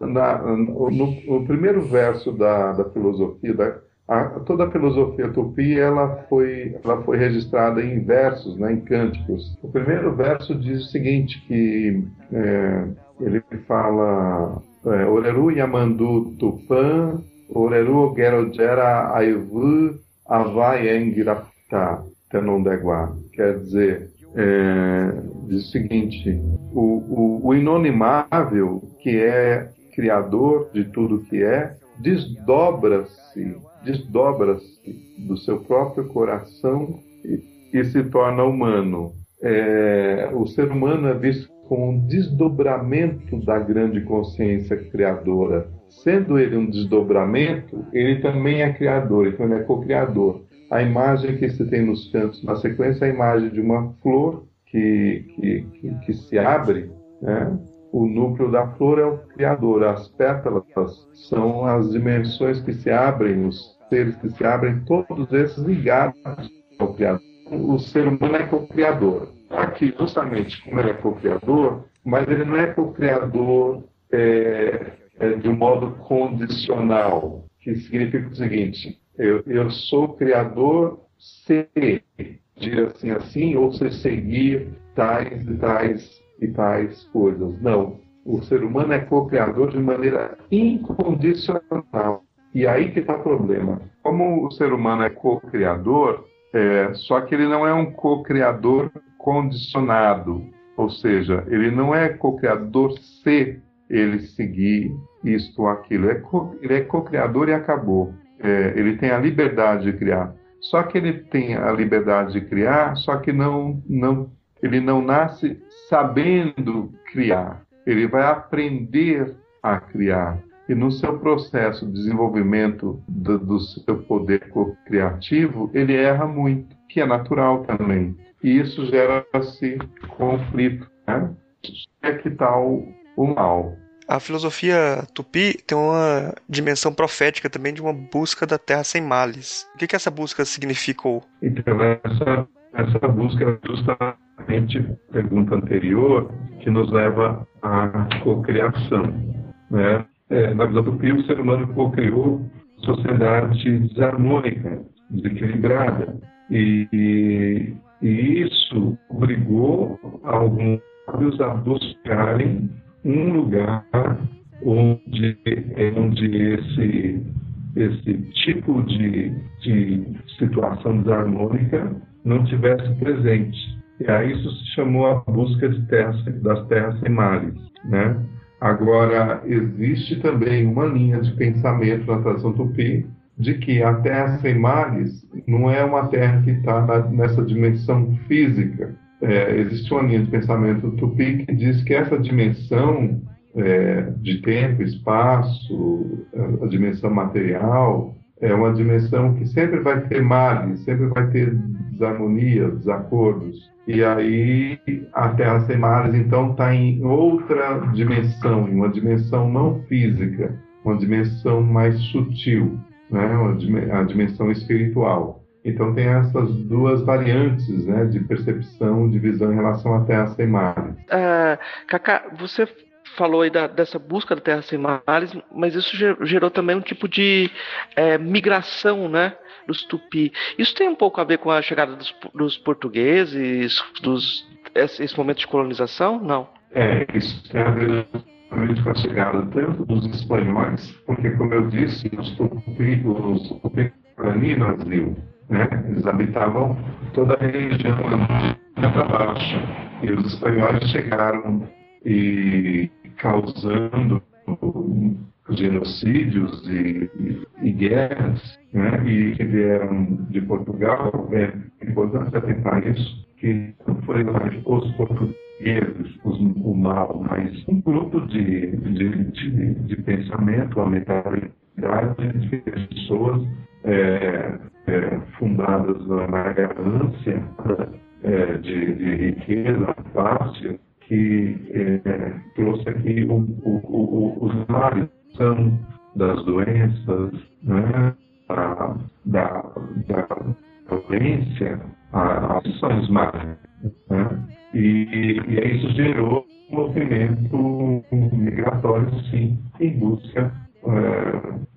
na, no, no, primeiro verso da, da filosofia, da, a, toda a filosofia tupi ela foi, ela foi registrada em versos, né, em cânticos. O primeiro verso diz o seguinte, que é, ele fala é, Oreru Yamandu Tupã, Oreru Gerojera Aivu Avai Engirapta Tenondegua. Quer dizer, é, diz o seguinte, o, o, o inonimável, que é criador de tudo que é, desdobra-se desdobra-se do seu próprio coração e, e se torna humano. É, o ser humano é visto como um desdobramento da grande consciência criadora. Sendo ele um desdobramento, ele também é criador, então ele é co-criador. A imagem que se tem nos cantos na sequência é a imagem de uma flor que, que, que, que se abre, né? o núcleo da flor é o criador, as pétalas são as dimensões que se abrem, os seres que se abrem, todos esses ligados ao criador. O ser humano é co-criador. Aqui, justamente como ele é co-criador, mas ele não é co-criador é, é, de um modo condicional, que significa o seguinte: eu, eu sou criador se dir assim assim, ou se seguir tais e tais e tais coisas. Não. O ser humano é co-criador de maneira incondicional. E aí que está o problema. Como o ser humano é co-criador, é, só que ele não é um co-criador condicionado. Ou seja, ele não é co-criador se ele seguir isto ou aquilo. É ele é co-criador e acabou. É, ele tem a liberdade de criar. Só que ele tem a liberdade de criar, só que não, não ele não nasce sabendo criar. Ele vai aprender a criar. E no seu processo de desenvolvimento do, do seu poder criativo, ele erra muito, que é natural também. E isso gera-se conflito. Né? É que tal tá o mal. A filosofia tupi tem uma dimensão profética também de uma busca da terra sem males. O que, que essa busca significou? Então, essa, essa busca é justamente pergunta anterior, que nos leva à cocriação. Né? É, na visão Pio, o ser humano co-criou sociedade desarmônica, desequilibrada. E, E isso obrigou alguns a buscarem um lugar onde, onde esse, esse tipo de, de situação desarmônica não tivesse presente. E aí isso se chamou a busca de terras, das terras sem mares. Né? Agora, existe também uma linha de pensamento na tradição tupi de que a terra sem mares não é uma terra que está nessa dimensão física. É, existe uma linha de pensamento tupi que diz que essa dimensão é, de tempo, espaço, a, dimensão material, é uma dimensão que sempre vai ter males, sempre vai ter desarmonia, desacordos. E aí a Terra sem males, então, está em outra dimensão, em uma dimensão não física, uma dimensão mais sutil, né? a dimensão espiritual. Então tem essas duas variantes né, de percepção, de visão em relação à Terra sem mares. Uh, Cacá, você falou aí da, dessa busca da Terra sem mares, mas isso gerou também um tipo de é, migração, né, dos tupi. Isso tem um pouco a ver com a chegada dos, dos portugueses, dos esse, esse, momento de colonização? Não. É, isso tem a ver com a chegada tanto dos espanhóis, porque como eu disse, os tupi, os tupi no Brasil, né, eles habitavam toda a região para baixo. E os espanhóis chegaram e causando genocídios e, e, e guerras, né? e que vieram de Portugal, é importante atentar isso, que foi os portugueses, os, o mal, mas um grupo de, de, de, de pensamento, a mentalidade de pessoas é, é, fundadas na ganância é, de, de riqueza fácil, que é, trouxe aqui o, o, o, os males são das doenças, né, da, da, da violência, as os males. Né? E, e isso gerou um movimento migratório, sim, em busca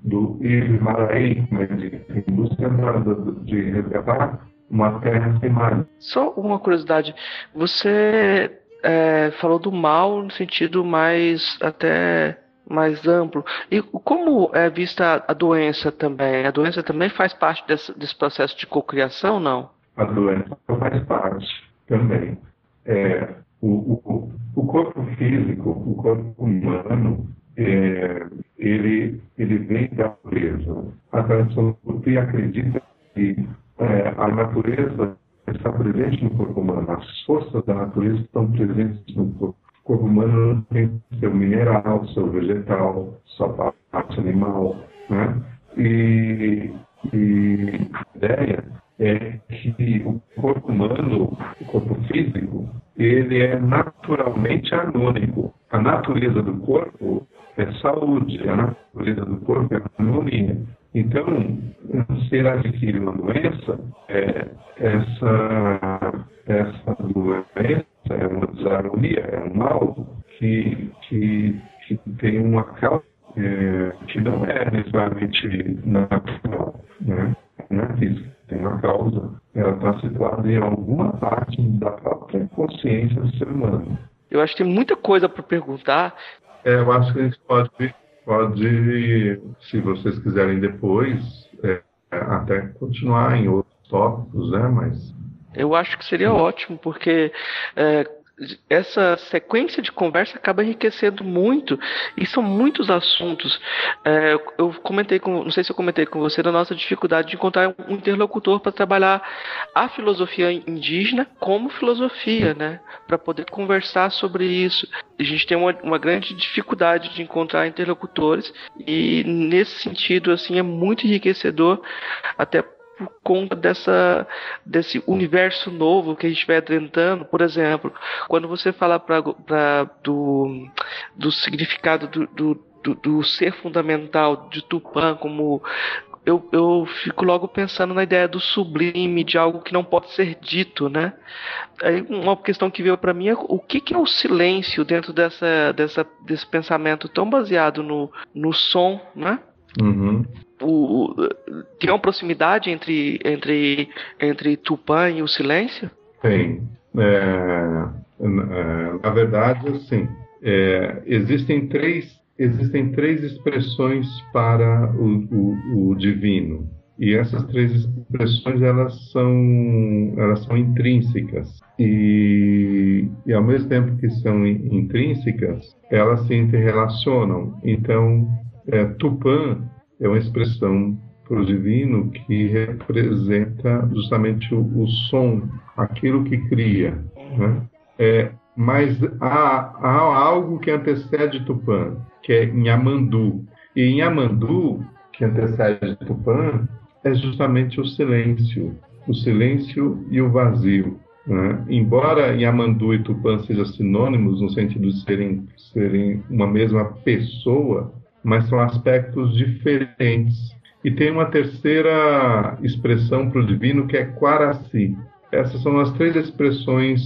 do Ilmaraí, em busca de, de resgatar uma terra mar. Só uma curiosidade, você é, falou do mal no sentido mais até mais amplo. E como é vista a doença também? A doença também faz parte desse, desse processo de cocriação, não? A doença faz parte também. É, o, o, o, corpo físico, o corpo humano, é, ele, ele vem da natureza. A tradição acredita que é, a natureza está presente no corpo humano. As forças da natureza estão presentes no corpo. O corpo humano tem seu mineral, seu vegetal, sua parte animal. Né? E, e a ideia é que o corpo humano, o corpo físico, ele é naturalmente harmônico. A natureza do corpo é saúde, a natureza do corpo é harmonia. Então, se ele adquire uma doença, é, essa, essa doença é uma desarmonia, é um mal que, que, que tem uma causa é, que não é necessariamente natural, né? não é física, tem uma causa, ela está situada em alguma parte da própria consciência do ser humano. Eu acho que tem muita coisa para perguntar. É, eu acho que a gente pode pode, se vocês quiserem depois, é, até continuar em outros tópicos, né? Mas eu acho que seria ótimo, porque é, essa sequência de conversa acaba enriquecendo muito e são muitos assuntos. É, eu comentei com, não sei se eu comentei com você da nossa dificuldade de encontrar um interlocutor para trabalhar a filosofia indígena como filosofia, né? Para poder conversar sobre isso. A gente tem uma, uma grande dificuldade de encontrar interlocutores e nesse sentido assim é muito enriquecedor até por conta dessa, desse universo novo que a gente vai adentrando. Por exemplo, quando você fala pra, pra do, do significado do, do, do, do ser fundamental de Tupã como eu, eu fico logo pensando na ideia do sublime, de algo que não pode ser dito, né? Aí uma questão que veio para mim é o que, que, é o silêncio dentro dessa, dessa, desse pensamento tão baseado no, no som, né? Uhum o, tem uma proximidade entre, entre, entre Tupã e o silêncio? Tem. É, na verdade, assim, é, existem três existem três expressões para o, o, o, divino e essas três expressões elas são elas são intrínsecas e, e ao mesmo tempo que são intrínsecas elas se interrelacionam então é, Tupã é uma expressão para o divino que representa justamente o, o som aquilo que cria né? é, mas há, há algo que antecede Tupã que é Nhamandu. E Nhamandu, que antecede Tupã, é justamente o silêncio, o silêncio e o vazio. Né? Embora Yamandu e Tupã sejam sinônimos no sentido de serem, serem uma mesma pessoa, mas são aspectos diferentes. E tem uma terceira expressão para o divino que é Quaraci. Essas são as três expressões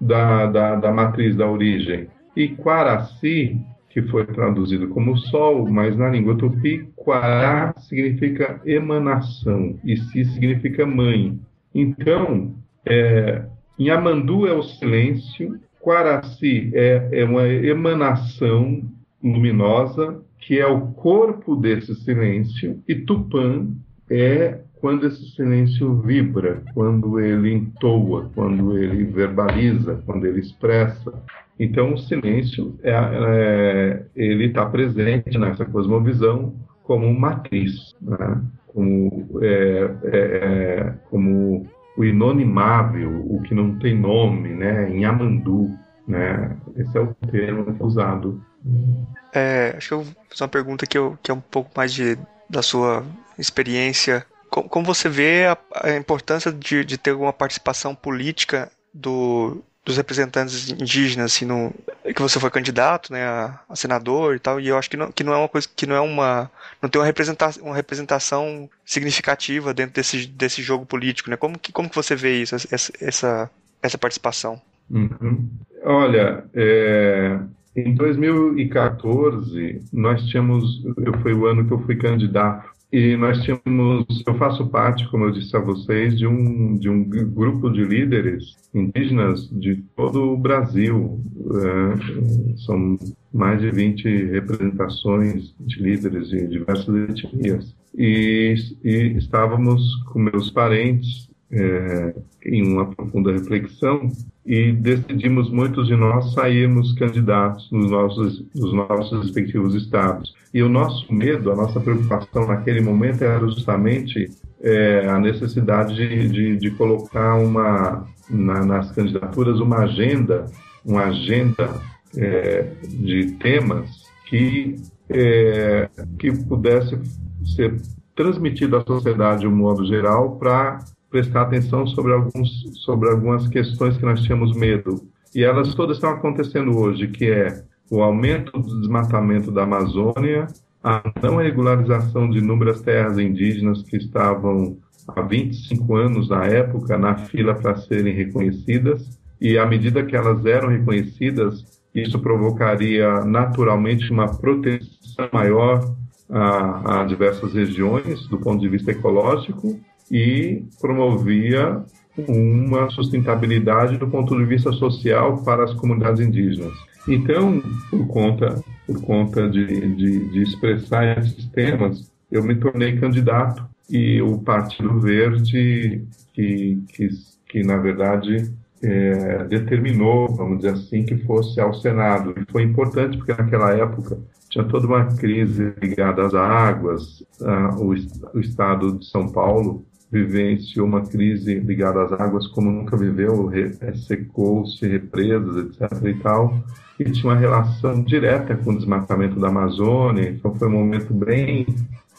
da, da, da matriz, da origem. E Quaraci que foi traduzido como sol, mas na língua tupi, Quará significa emanação e Si significa mãe. Então, é, Yamandu é o silêncio, Quaraci é, é uma emanação luminosa, que é o corpo desse silêncio, e Tupã é quando esse silêncio vibra, quando ele entoa, quando ele verbaliza, quando ele expressa. Então, o silêncio é, é ele está presente nessa cosmovisão como matriz, né? como, é, é, é, como o inonimável, o que não tem nome, né? Amandu. Né? Esse é o termo usado. É, acho que eu vou fazer uma pergunta que, eu, que é um pouco mais de, da sua experiência. Como, como você vê a, a importância de, de ter alguma participação política do, dos representantes indígenas, assim, no, que você foi candidato, né, a, a, senador e tal, e eu acho que não, que não é uma coisa, que não é uma, não tem uma representação, uma representação significativa dentro desse, desse jogo político, né, como que, como que você vê isso, essa, essa, essa participação? Uhum. Olha, é, em 2014, nós tínhamos, foi o ano que eu fui candidato e nós tínhamos, eu faço parte, como eu disse a vocês, de um, de um grupo de líderes indígenas de todo o Brasil. É, são mais de 20 representações de líderes de diversas etnias. E, e estávamos com meus parentes é, em uma profunda reflexão e decidimos muitos de nós sairmos candidatos nos nossos, nos nossos respectivos estados. E o nosso medo, a nossa preocupação naquele momento era justamente é, a necessidade de, de, de colocar uma, na, nas candidaturas uma agenda, uma agenda é, de temas que, é, que pudesse ser transmitido à sociedade de um modo geral para prestar atenção sobre, alguns, sobre algumas questões que nós tínhamos medo. E elas todas estão acontecendo hoje, que é o aumento do desmatamento da Amazônia, a não regularização de inúmeras terras indígenas que estavam há 25 anos na época na fila para serem reconhecidas, e à medida que elas eram reconhecidas, isso provocaria naturalmente uma proteção maior a, a diversas regiões do ponto de vista ecológico e promovia uma sustentabilidade do ponto de vista social para as comunidades indígenas. Então, por conta, por conta de, de, de expressar esses temas, eu me tornei candidato e o Partido Verde, que, que, que na verdade é, determinou, vamos dizer assim, que fosse ao Senado. E foi importante porque naquela época tinha toda uma crise ligada às águas, o, o estado de São Paulo vivenciou uma crise ligada às águas como nunca viveu, é, secou-se represas, etc. e tal, e tinha uma relação direta com o desmatamento da Amazônia, então foi um momento bem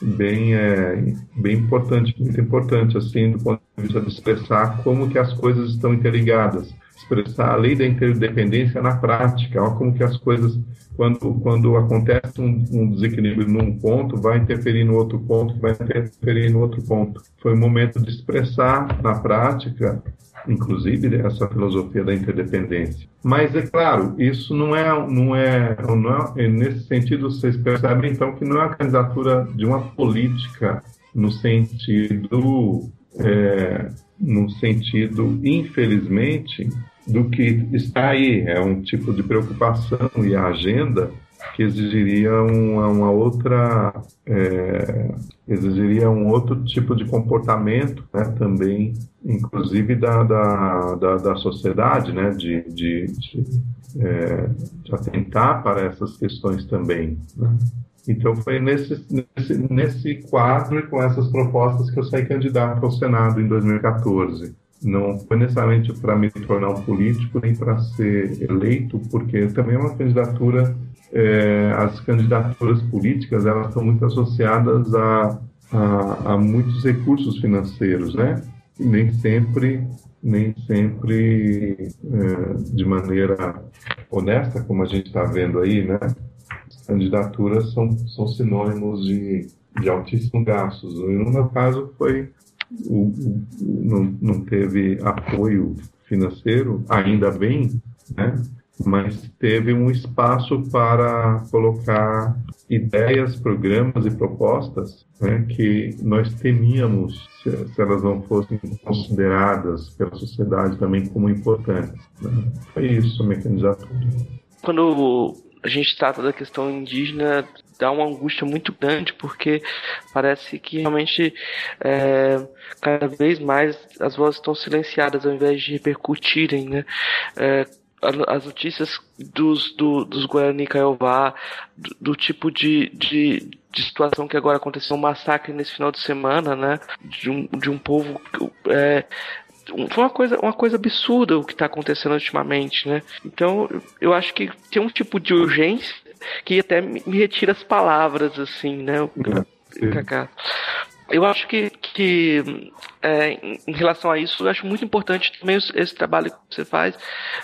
bem é, bem importante, muito importante assim do ponto de vista de expressar como que as coisas estão interligadas, expressar a lei da interdependência na prática, olha como que as coisas quando, quando acontece um, um, desequilíbrio num ponto, vai interferir no outro ponto, vai interferir no outro ponto. Foi um momento de expressar na prática, inclusive, essa filosofia da interdependência. Mas, é claro, isso não é, não é, não é nesse sentido, vocês percebem, então, que não é a candidatura de uma política no sentido é, no sentido, infelizmente, do que está aí. É um tipo de preocupação e agenda que exigiria uma, uma outra é, exigiria um outro tipo de comportamento né, também inclusive da, da, da, da sociedade né, de, de, de, é, de, atentar para essas questões também né? Então foi nesse, nesse, nesse quadro e com essas propostas que eu saí candidato ao Senado em 2014 não foi necessariamente para me tornar um político nem para ser eleito, porque também é uma candidatura é, as candidaturas políticas elas estão muito associadas a, a, a muitos recursos financeiros, né? E nem sempre nem sempre é, de maneira honesta, como a gente está vendo aí, né? As candidaturas são, são sinônimos de, de altíssimos gastos. E no meu caso foi o, o, não, não teve apoio financeiro, ainda bem, né? mas teve um espaço para colocar ideias, programas e propostas né, que nós temíamos se, se, elas não fossem consideradas pela sociedade também como importantes. Né? Foi isso a minha candidatura. Quando a gente trata da questão indígena, dá uma angústia muito grande, porque parece que realmente é, cada vez mais as vozes estão silenciadas ao invés de repercutirem, né? É, as notícias dos, do, dos Guarani Kaiowá, do, do tipo de, de, de, situação que agora aconteceu, um massacre nesse final de semana, né? De um, de um povo. É, foi uma coisa, uma coisa absurda o que está acontecendo ultimamente, né? Então, eu acho que tem um tipo de urgência que até me retira as palavras, assim, né? Kaká. Eu acho que, que é, em relação a isso, eu acho muito importante também esse trabalho que você faz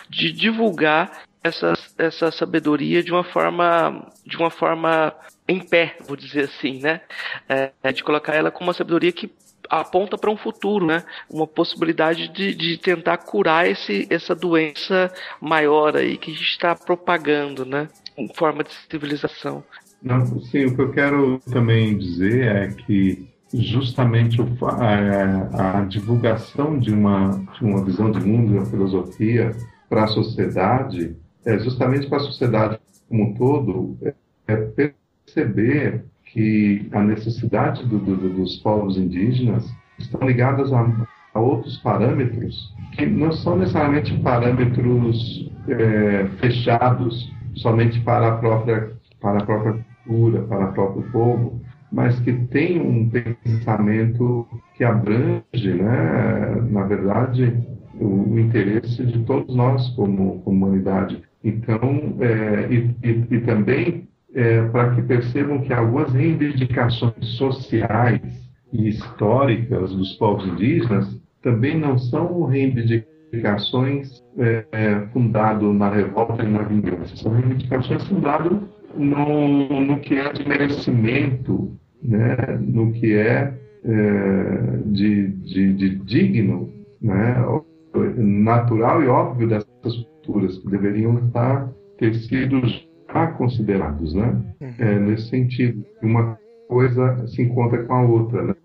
de divulgar essa, essa sabedoria de uma forma de uma forma em pé, vou dizer assim, né? É, de colocar ela como uma sabedoria que aponta para um futuro, né? Uma possibilidade de, de tentar curar esse, essa doença maior aí que a gente está propagando, né? Em forma de civilização. Não, sim, o que eu quero também dizer é que justamente a, a, divulgação de uma, de uma visão de mundo, de uma filosofia para a sociedade, é justamente para a sociedade como um todo, é, é perceber que a necessidade do, do, dos povos indígenas estão ligadas a, a, outros parâmetros que não são necessariamente parâmetros é, fechados somente para a própria para a própria cultura, para o próprio povo, mas que tem um pensamento que abrange, né, na verdade, o, o interesse de todos nós como, como humanidade. Então, é, e, e, e, também é, para que percebam que algumas reivindicações sociais e históricas dos povos indígenas também não são reivindicações é, é fundadas na revolta e na vingança, são reivindicações fundadas no, no que é de merecimento né, no que é, é de, de, de, digno, né, natural e óbvio dessas culturas, que deveriam estar, ter sido já considerados, né, uhum. é, nesse sentido. Uma coisa se encontra com a outra, né?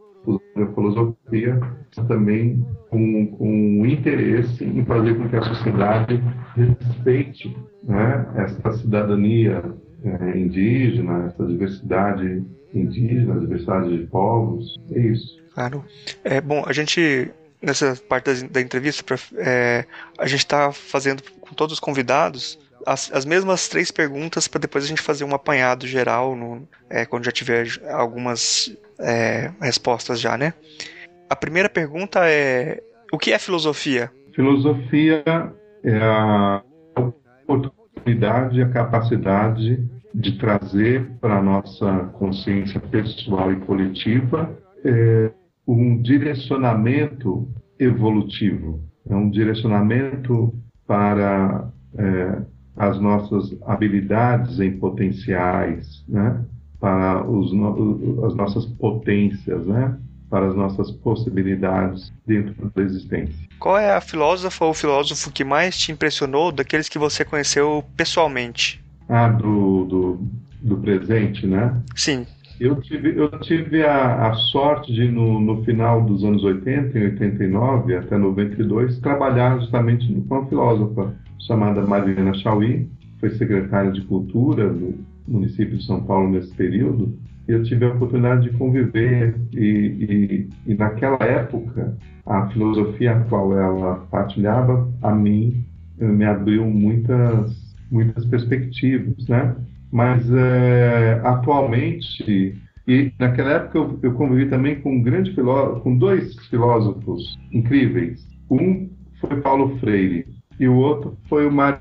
A filosofia também com, com interesse em fazer com que a sociedade respeite né, essa cidadania é, indígena, essa diversidade indígena, diversidade de povos, é isso. Claro. É, bom, a gente, nessa parte da, da entrevista, pra, é, a gente está fazendo com todos os convidados as, as mesmas três perguntas para depois a gente fazer um apanhado geral no, é, quando já tiver algumas é, respostas já, né? A primeira pergunta é o que é filosofia? Filosofia é a oportunidade, a capacidade de trazer para a nossa consciência pessoal e coletiva é, um direcionamento evolutivo, é um direcionamento para é, as nossas habilidades em potenciais, né? para os, as nossas potências, né? para as nossas possibilidades dentro da existência. Qual é a filósofa ou filósofo que mais te impressionou daqueles que você conheceu pessoalmente? Ah, do, do, do presente, né? Sim, Eu tive, eu tive a, a sorte de, no, no, final dos anos 80, em 89 até 92, trabalhar justamente com uma filósofa chamada Mariana Chauí, foi secretária de Cultura do município de São Paulo nesse período, e eu tive a oportunidade de conviver, e, e, e naquela época, a filosofia a qual ela partilhava, a mim, me abriu muitas, muitas perspectivas, né? Mas é, atualmente, e naquela época eu, eu convivi também com um grande filósofo, com dois filósofos incríveis. Um foi Paulo Freire e o outro foi o Mário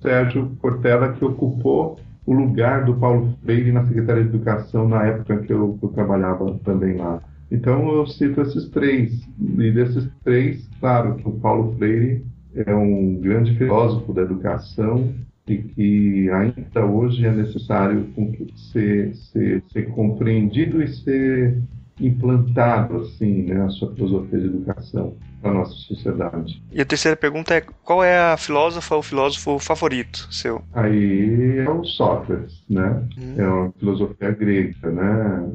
Sérgio Cortella, que ocupou o lugar do Paulo Freire na Secretaria de Educação na época que eu, eu trabalhava também lá. Então eu cito esses três. E desses três, claro que o Paulo Freire é um grande filósofo da educação e que ainda hoje é necessário ser, ser, ser compreendido e ser implantado assim, né, a sua filosofia de educação para a nossa sociedade. E a terceira pergunta é qual é a filósofa ou filósofo favorito seu? Aí é o Sócrates, né? Hum. É uma filosofia grega, né?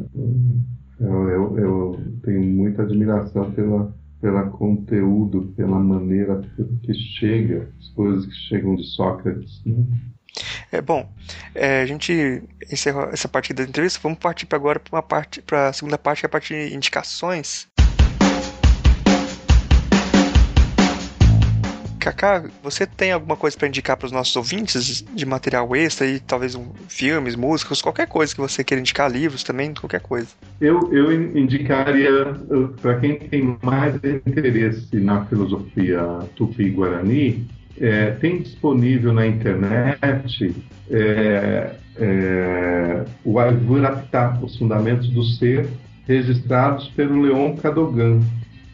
Eu, eu, eu tenho muita admiração pela pelo conteúdo, pela maneira que chega, as coisas que chegam de Sócrates. Né? É bom. É, a gente encerrou essa parte da entrevista. Vamos partir agora para uma parte, para a segunda parte, que é a parte de indicações. Kaká, você tem alguma coisa para indicar para os nossos ouvintes de material extra e talvez um, filmes, músicas, qualquer coisa que você queira indicar, livros também, qualquer coisa? Eu, eu indicaria para quem tem mais interesse na filosofia tupi-guarani, é, tem disponível na internet é, é, o Aivuraptá, Os Fundamentos do Ser, registrados pelo Leon Cadogan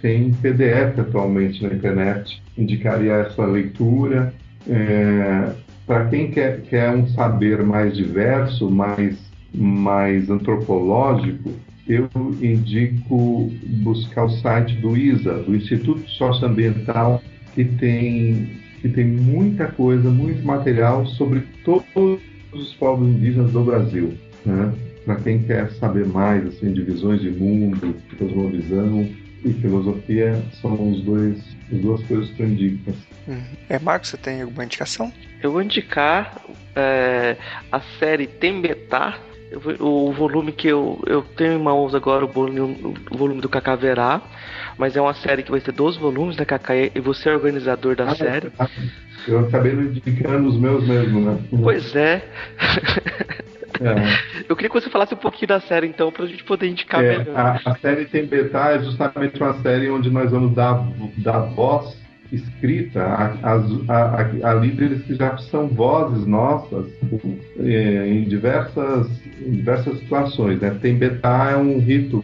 tem PDF atualmente na internet. Indicaria essa leitura. É, Para quem quer, quer um saber mais diverso, mais, mais antropológico, eu indico buscar o site do ISA, do Instituto Socioambiental, que tem, que tem muita coisa, muito material sobre todos os povos indígenas do Brasil. Né? Para quem quer saber mais assim, de visões de mundo, cosmovisão, e filosofia são os dois, as duas coisas que eu indico. Uhum. É, Marcos, você tem alguma indicação? Eu vou indicar é, a série Tembetar, o volume que eu, eu tenho em mãos agora, o volume, o volume do Cacaverá, mas é uma série que vai ter 12 volumes, né, Cacá? E você é organizador da ah, série. Eu acabei indicando os meus mesmo, né? Pois é. É. Eu queria que você falasse um pouquinho da série, então, para a gente poder indicar é, melhor. A, a, série Tem Beta é justamente uma série onde nós vamos dar, dar voz escrita a, a, a, líderes que já são vozes nossas é, em, diversas, em diversas situações. Né? Tem Beta é um rito,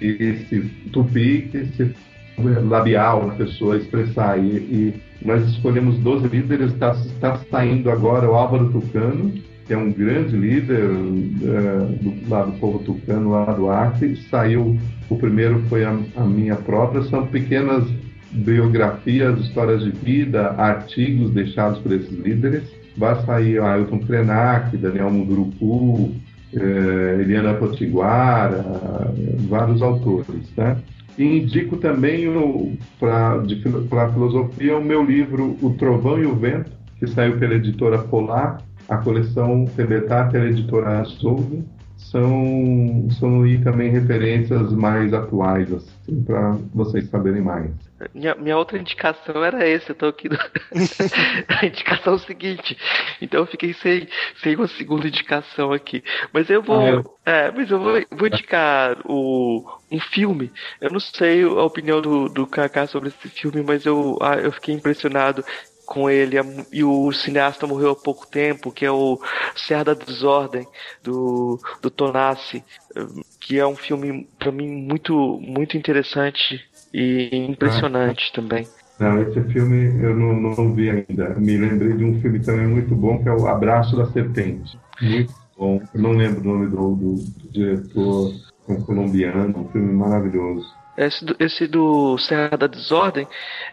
esse tupi, esse labial na pessoa expressar. E, e nós escolhemos 12 líderes, está tá saindo agora o Álvaro Tucano, que é um grande líder uh, do, lá do povo tucano, lá do Acre. Saiu, o primeiro foi a, a, minha própria, são pequenas biografias, histórias de vida, artigos deixados por esses líderes. Vai sair Ailton Krenak, Daniel Munduruku, uh, Eliana Potiguara, vários autores, né? E indico também para a filosofia o meu livro O Trovão e o Vento, que saiu pela editora Polar, a coleção Tebetar, pela editora Solve, são, são e também referências mais atuais, assim, para vocês saberem mais. Minha, minha outra indicação era essa, eu tô aqui. No... a indicação é o seguinte, então eu fiquei sem, sem uma segunda indicação aqui. Mas eu vou. Ah, eu... É, mas eu vou, vou indicar o, um filme. Eu não sei a opinião do, do Kaká sobre esse filme, mas eu, ah, eu fiquei impressionado com ele e o cineasta morreu há pouco tempo, que é o Serra da Desordem do do Tonassi, que é um filme para mim muito muito interessante e impressionante ah, também. Não, esse filme eu não, não vi ainda. Me lembrei de um filme também muito bom que é o Abraço da Serpente. Muito bom. Eu não lembro o nome do, do, do diretor um colombiano, um filme maravilhoso. Esse do, esse do Serra da Desordem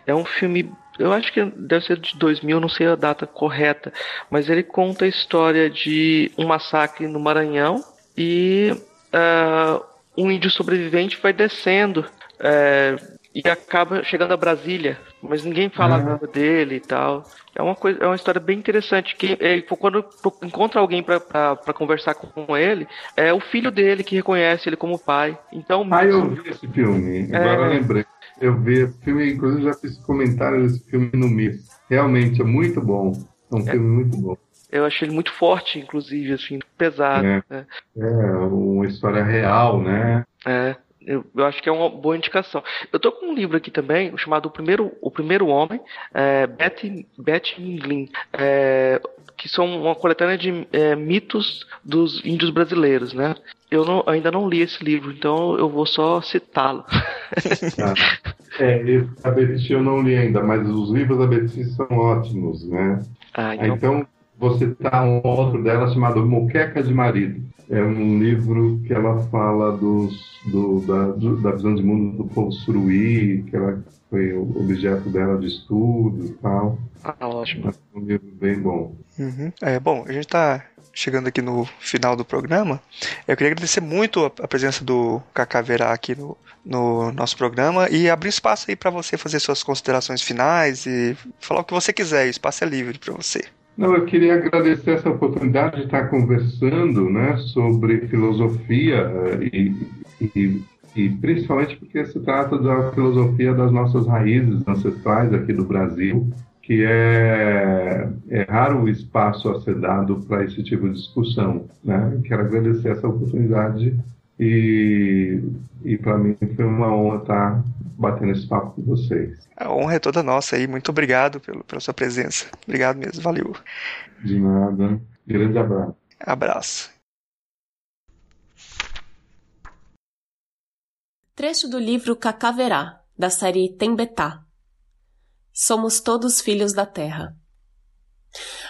é um filme eu acho que deve ser de 2000, não sei a data correta, mas ele conta a história de um massacre no Maranhão e uh, um índio sobrevivente vai descendo é, e acaba chegando a Brasília, mas ninguém fala uhum. nada dele e tal. É uma coisa, é uma história bem interessante que é, quando encontra alguém para conversar com ele, é o filho dele que reconhece ele como pai. Então, ah, eu vi esse filme. Agora é... lembrei. Eu vi esse filme, inclusive já fiz comentário desse filme no MIS. Realmente é muito bom. É um é. filme muito bom. Eu achei ele muito forte, inclusive, assim, pesado. É, né? é uma história real, né? É. Eu, eu, acho que é uma boa indicação. Eu tô com um livro aqui também, chamado O Primeiro, o Primeiro Homem, é, Betty, Betty Minglin, é, que são uma coletânea de é, mitos dos índios brasileiros, né? Eu não, ainda não li esse livro, então eu vou só citá-lo. Ah, é, esse a Betty eu não li ainda, mas os livros da Betty são ótimos, né? Ah, então... então você tá um outro dela chamado Moqueca de Marido. É um livro que ela fala dos, do, da, do, da visão de mundo do povo suruí, que ela foi o objeto dela de estudo e tal. Ah, ótimo. Um livro bem bom. Uhum. É, bom, a gente está chegando aqui no final do programa. Eu queria agradecer muito a presença do Cacá Verá aqui no, no nosso programa e abrir espaço aí para você fazer suas considerações finais e falar o que você quiser. O espaço é livre para você. Não, eu queria agradecer essa oportunidade de estar conversando né, sobre filosofia eh, e, e, e, principalmente porque se trata da filosofia das nossas raízes ancestrais aqui do Brasil, que é, é raro o espaço a ser dado para esse tipo de discussão. Né? Quero agradecer essa oportunidade e, e para mim foi uma honra estar batendo esse papo com vocês. A honra é toda nossa aí. Muito obrigado pelo, pela sua presença. Obrigado mesmo. Valeu. De nada. Grande abraço. Abraço. Trecho do livro Cacaverá, da série Tembetá. Somos todos filhos da terra.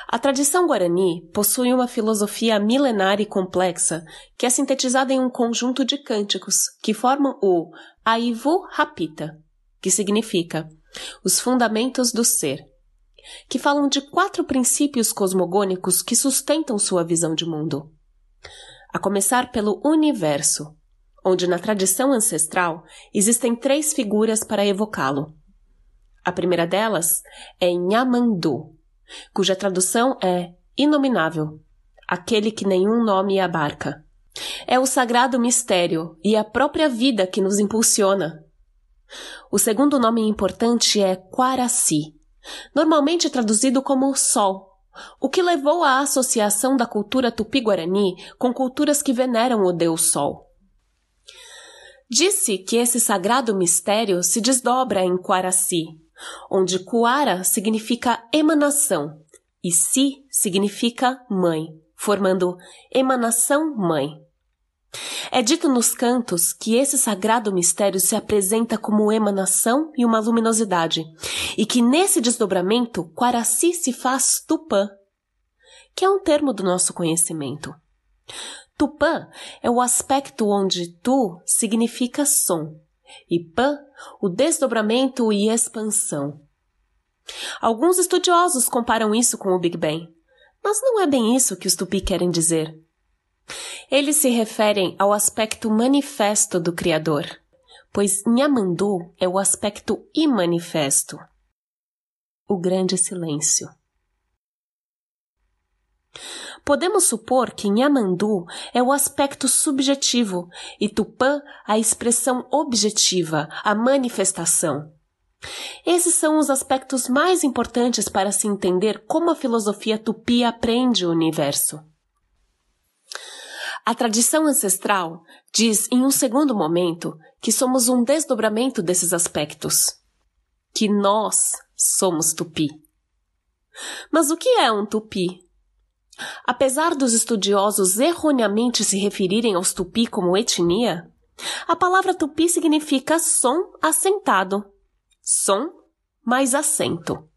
A tradição guarani possui uma filosofia milenar e complexa que é sintetizada em um conjunto de cânticos que formam o Aivu Rapita, que significa os fundamentos do ser, que falam de quatro princípios cosmogônicos que sustentam sua visão de mundo. A começar pelo universo, onde na tradição ancestral existem três figuras para evocá-lo. A primeira delas é Nhamandu, cuja tradução é inominável, aquele que nenhum nome abarca. É o sagrado mistério e a própria vida que nos impulsiona. O segundo nome importante é Quaraci, normalmente traduzido como Sol, o que levou à associação da cultura tupi-guarani com culturas que veneram o deus Sol. Disse que esse sagrado mistério se desdobra em Quaraci, onde Kuara significa emanação e Si significa mãe, formando emanação-mãe. É dito nos cantos que esse sagrado mistério se apresenta como emanação e uma luminosidade, e que nesse desdobramento Quaraci se faz Tupã, que é um termo do nosso conhecimento. Tupã é o aspecto onde Tu significa som e Pã o desdobramento e expansão. Alguns estudiosos comparam isso com o Big Bang, mas não é bem isso que os tupi querem dizer. Eles se referem ao aspecto manifesto do Criador, pois Nhamandu é o aspecto imanifesto. O grande silêncio. Podemos supor que Nhamandu é o aspecto subjetivo e Tupã a expressão objetiva, a manifestação. Esses são os aspectos mais importantes para se entender como a filosofia tupi aprende o universo. A tradição ancestral diz, em um segundo momento, que somos um desdobramento desses aspectos. Que nós somos tupi. Mas o que é um tupi? Apesar dos estudiosos erroneamente se referirem aos tupi como etnia, a palavra tupi significa som assentado. Som mais assento.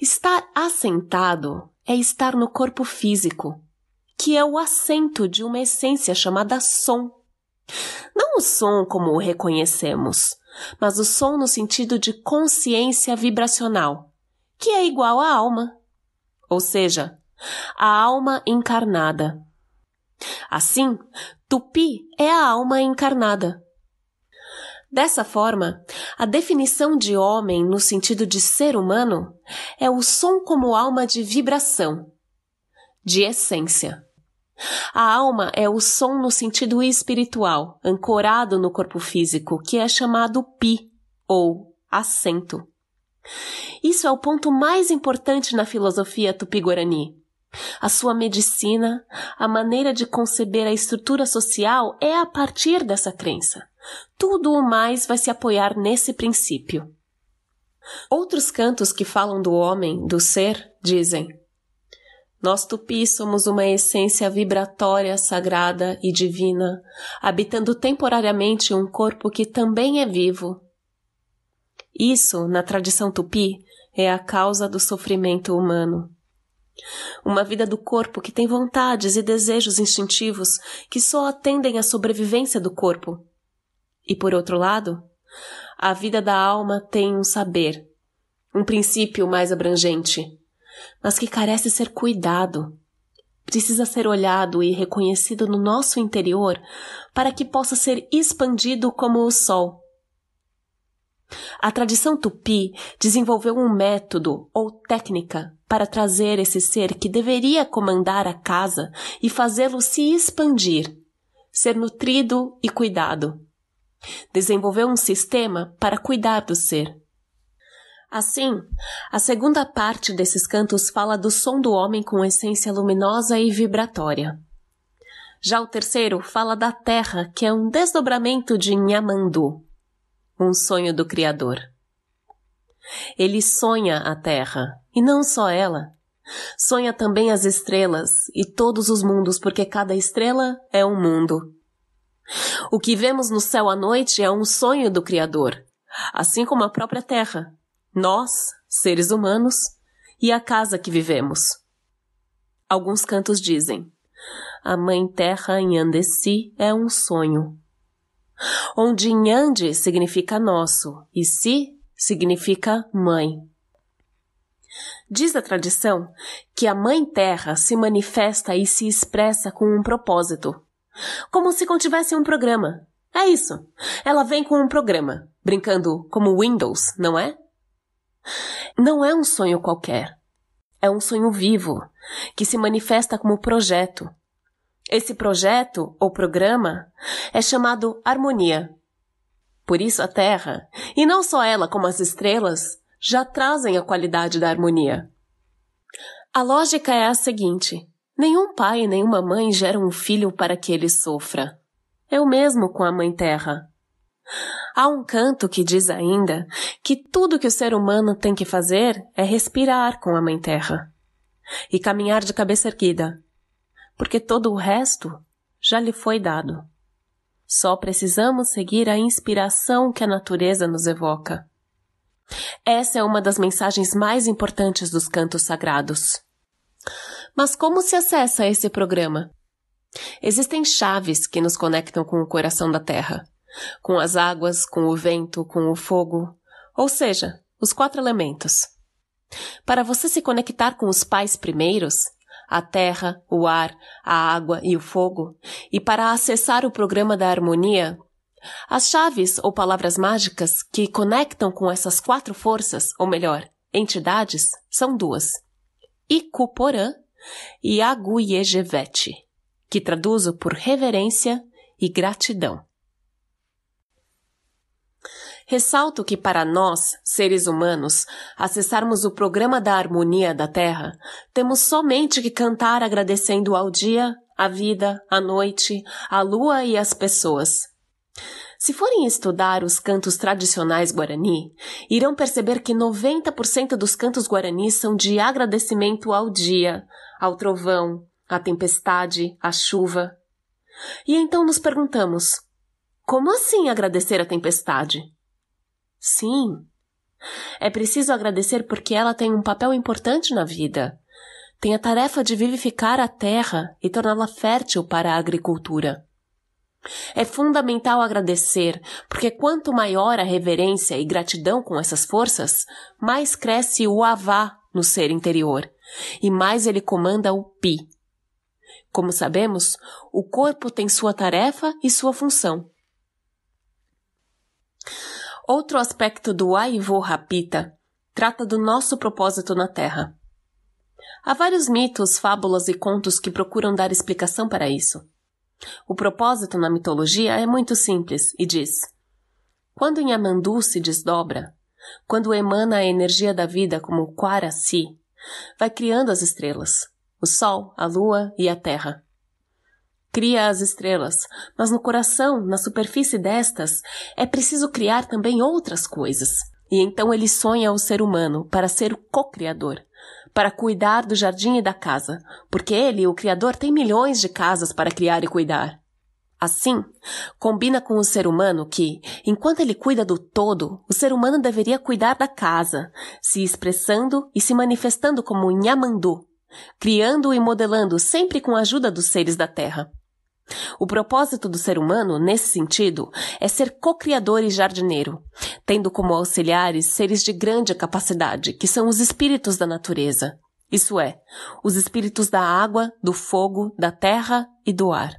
Estar assentado é estar no corpo físico, que é o assento de uma essência chamada som. Não o som como o reconhecemos, mas o som no sentido de consciência vibracional, que é igual à alma, ou seja, a alma encarnada. Assim, Tupi é a alma encarnada. Dessa forma, a definição de homem no sentido de ser humano é o som como alma de vibração, de essência. A alma é o som no sentido espiritual, ancorado no corpo físico, que é chamado pi, ou assento. Isso é o ponto mais importante na filosofia tupi-guarani. A sua medicina, a maneira de conceber a estrutura social é a partir dessa crença. Tudo o mais vai se apoiar nesse princípio. Outros cantos que falam do homem, do ser, dizem: Nós tupis somos uma essência vibratória, sagrada e divina, habitando temporariamente um corpo que também é vivo. Isso, na tradição tupi, é a causa do sofrimento humano. Uma vida do corpo que tem vontades e desejos instintivos que só atendem à sobrevivência do corpo, e por outro lado, a vida da alma tem um saber, um princípio mais abrangente, mas que carece ser cuidado. Precisa ser olhado e reconhecido no nosso interior para que possa ser expandido como o sol. A tradição tupi desenvolveu um método ou técnica para trazer esse ser que deveria comandar a casa e fazê-lo se expandir, ser nutrido e cuidado. Desenvolveu um sistema para cuidar do ser. Assim, a segunda parte desses cantos fala do som do homem com essência luminosa e vibratória. Já o terceiro fala da terra, que é um desdobramento de Nhamandu, um sonho do Criador. Ele sonha a terra, e não só ela. Sonha também as estrelas e todos os mundos, porque cada estrela é um mundo. O que vemos no céu à noite é um sonho do Criador, assim como a própria Terra, nós, seres humanos, e a casa que vivemos. Alguns cantos dizem: A Mãe Terra em Andessi é um sonho. Onde Nhande significa nosso e Si significa mãe. Diz a tradição que a Mãe Terra se manifesta e se expressa com um propósito como se contivesse um programa. É isso. Ela vem com um programa, brincando como Windows, não é? Não é um sonho qualquer. É um sonho vivo, que se manifesta como projeto. Esse projeto, ou programa, é chamado harmonia. Por isso a Terra, e não só ela como as estrelas, já trazem a qualidade da harmonia. A lógica é a seguinte: Nenhum pai e nenhuma mãe gera um filho para que ele sofra. É o mesmo com a Mãe Terra. Há um canto que diz ainda que tudo que o ser humano tem que fazer é respirar com a Mãe Terra e caminhar de cabeça erguida, porque todo o resto já lhe foi dado. Só precisamos seguir a inspiração que a natureza nos evoca. Essa é uma das mensagens mais importantes dos cantos sagrados. Mas como se acessa esse programa? Existem chaves que nos conectam com o coração da Terra, com as águas, com o vento, com o fogo, ou seja, os quatro elementos. Para você se conectar com os pais primeiros, a terra, o ar, a água e o fogo, e para acessar o programa da harmonia, as chaves ou palavras mágicas que conectam com essas quatro forças, ou melhor, entidades, são duas: Ikuporã e Aguyejevete, que traduzo por reverência e gratidão. Ressalto que para nós, seres humanos, acessarmos o programa da harmonia da Terra, temos somente que cantar agradecendo ao dia, à vida, à noite, à lua e às pessoas. Se forem estudar os cantos tradicionais guarani, irão perceber que 90% dos cantos guaranis são de agradecimento ao dia, ao trovão, à tempestade, à chuva. E então nos perguntamos: como assim agradecer a tempestade? Sim, é preciso agradecer porque ela tem um papel importante na vida. Tem a tarefa de vivificar a terra e torná-la fértil para a agricultura. É fundamental agradecer, porque quanto maior a reverência e gratidão com essas forças, mais cresce o avá no ser interior e mais ele comanda o pi. Como sabemos, o corpo tem sua tarefa e sua função. Outro aspecto do Aivo Rapita trata do nosso propósito na Terra. Há vários mitos, fábulas e contos que procuram dar explicação para isso. O propósito na mitologia é muito simples e diz: quando Nhamandu se desdobra, quando emana a energia da vida como Quaraci, vai criando as estrelas, o Sol, a Lua e a Terra. Cria as estrelas, mas no coração, na superfície destas, é preciso criar também outras coisas. E então ele sonha o ser humano para ser o co-criador, para cuidar do jardim e da casa, porque ele, o Criador, tem milhões de casas para criar e cuidar. Assim, combina com o ser humano que, enquanto ele cuida do todo, o ser humano deveria cuidar da casa, se expressando e se manifestando como Nhamandu, criando e modelando sempre com a ajuda dos seres da terra. O propósito do ser humano, nesse sentido, é ser co-criador e jardineiro, tendo como auxiliares seres de grande capacidade, que são os espíritos da natureza. Isso é, os espíritos da água, do fogo, da terra e do ar.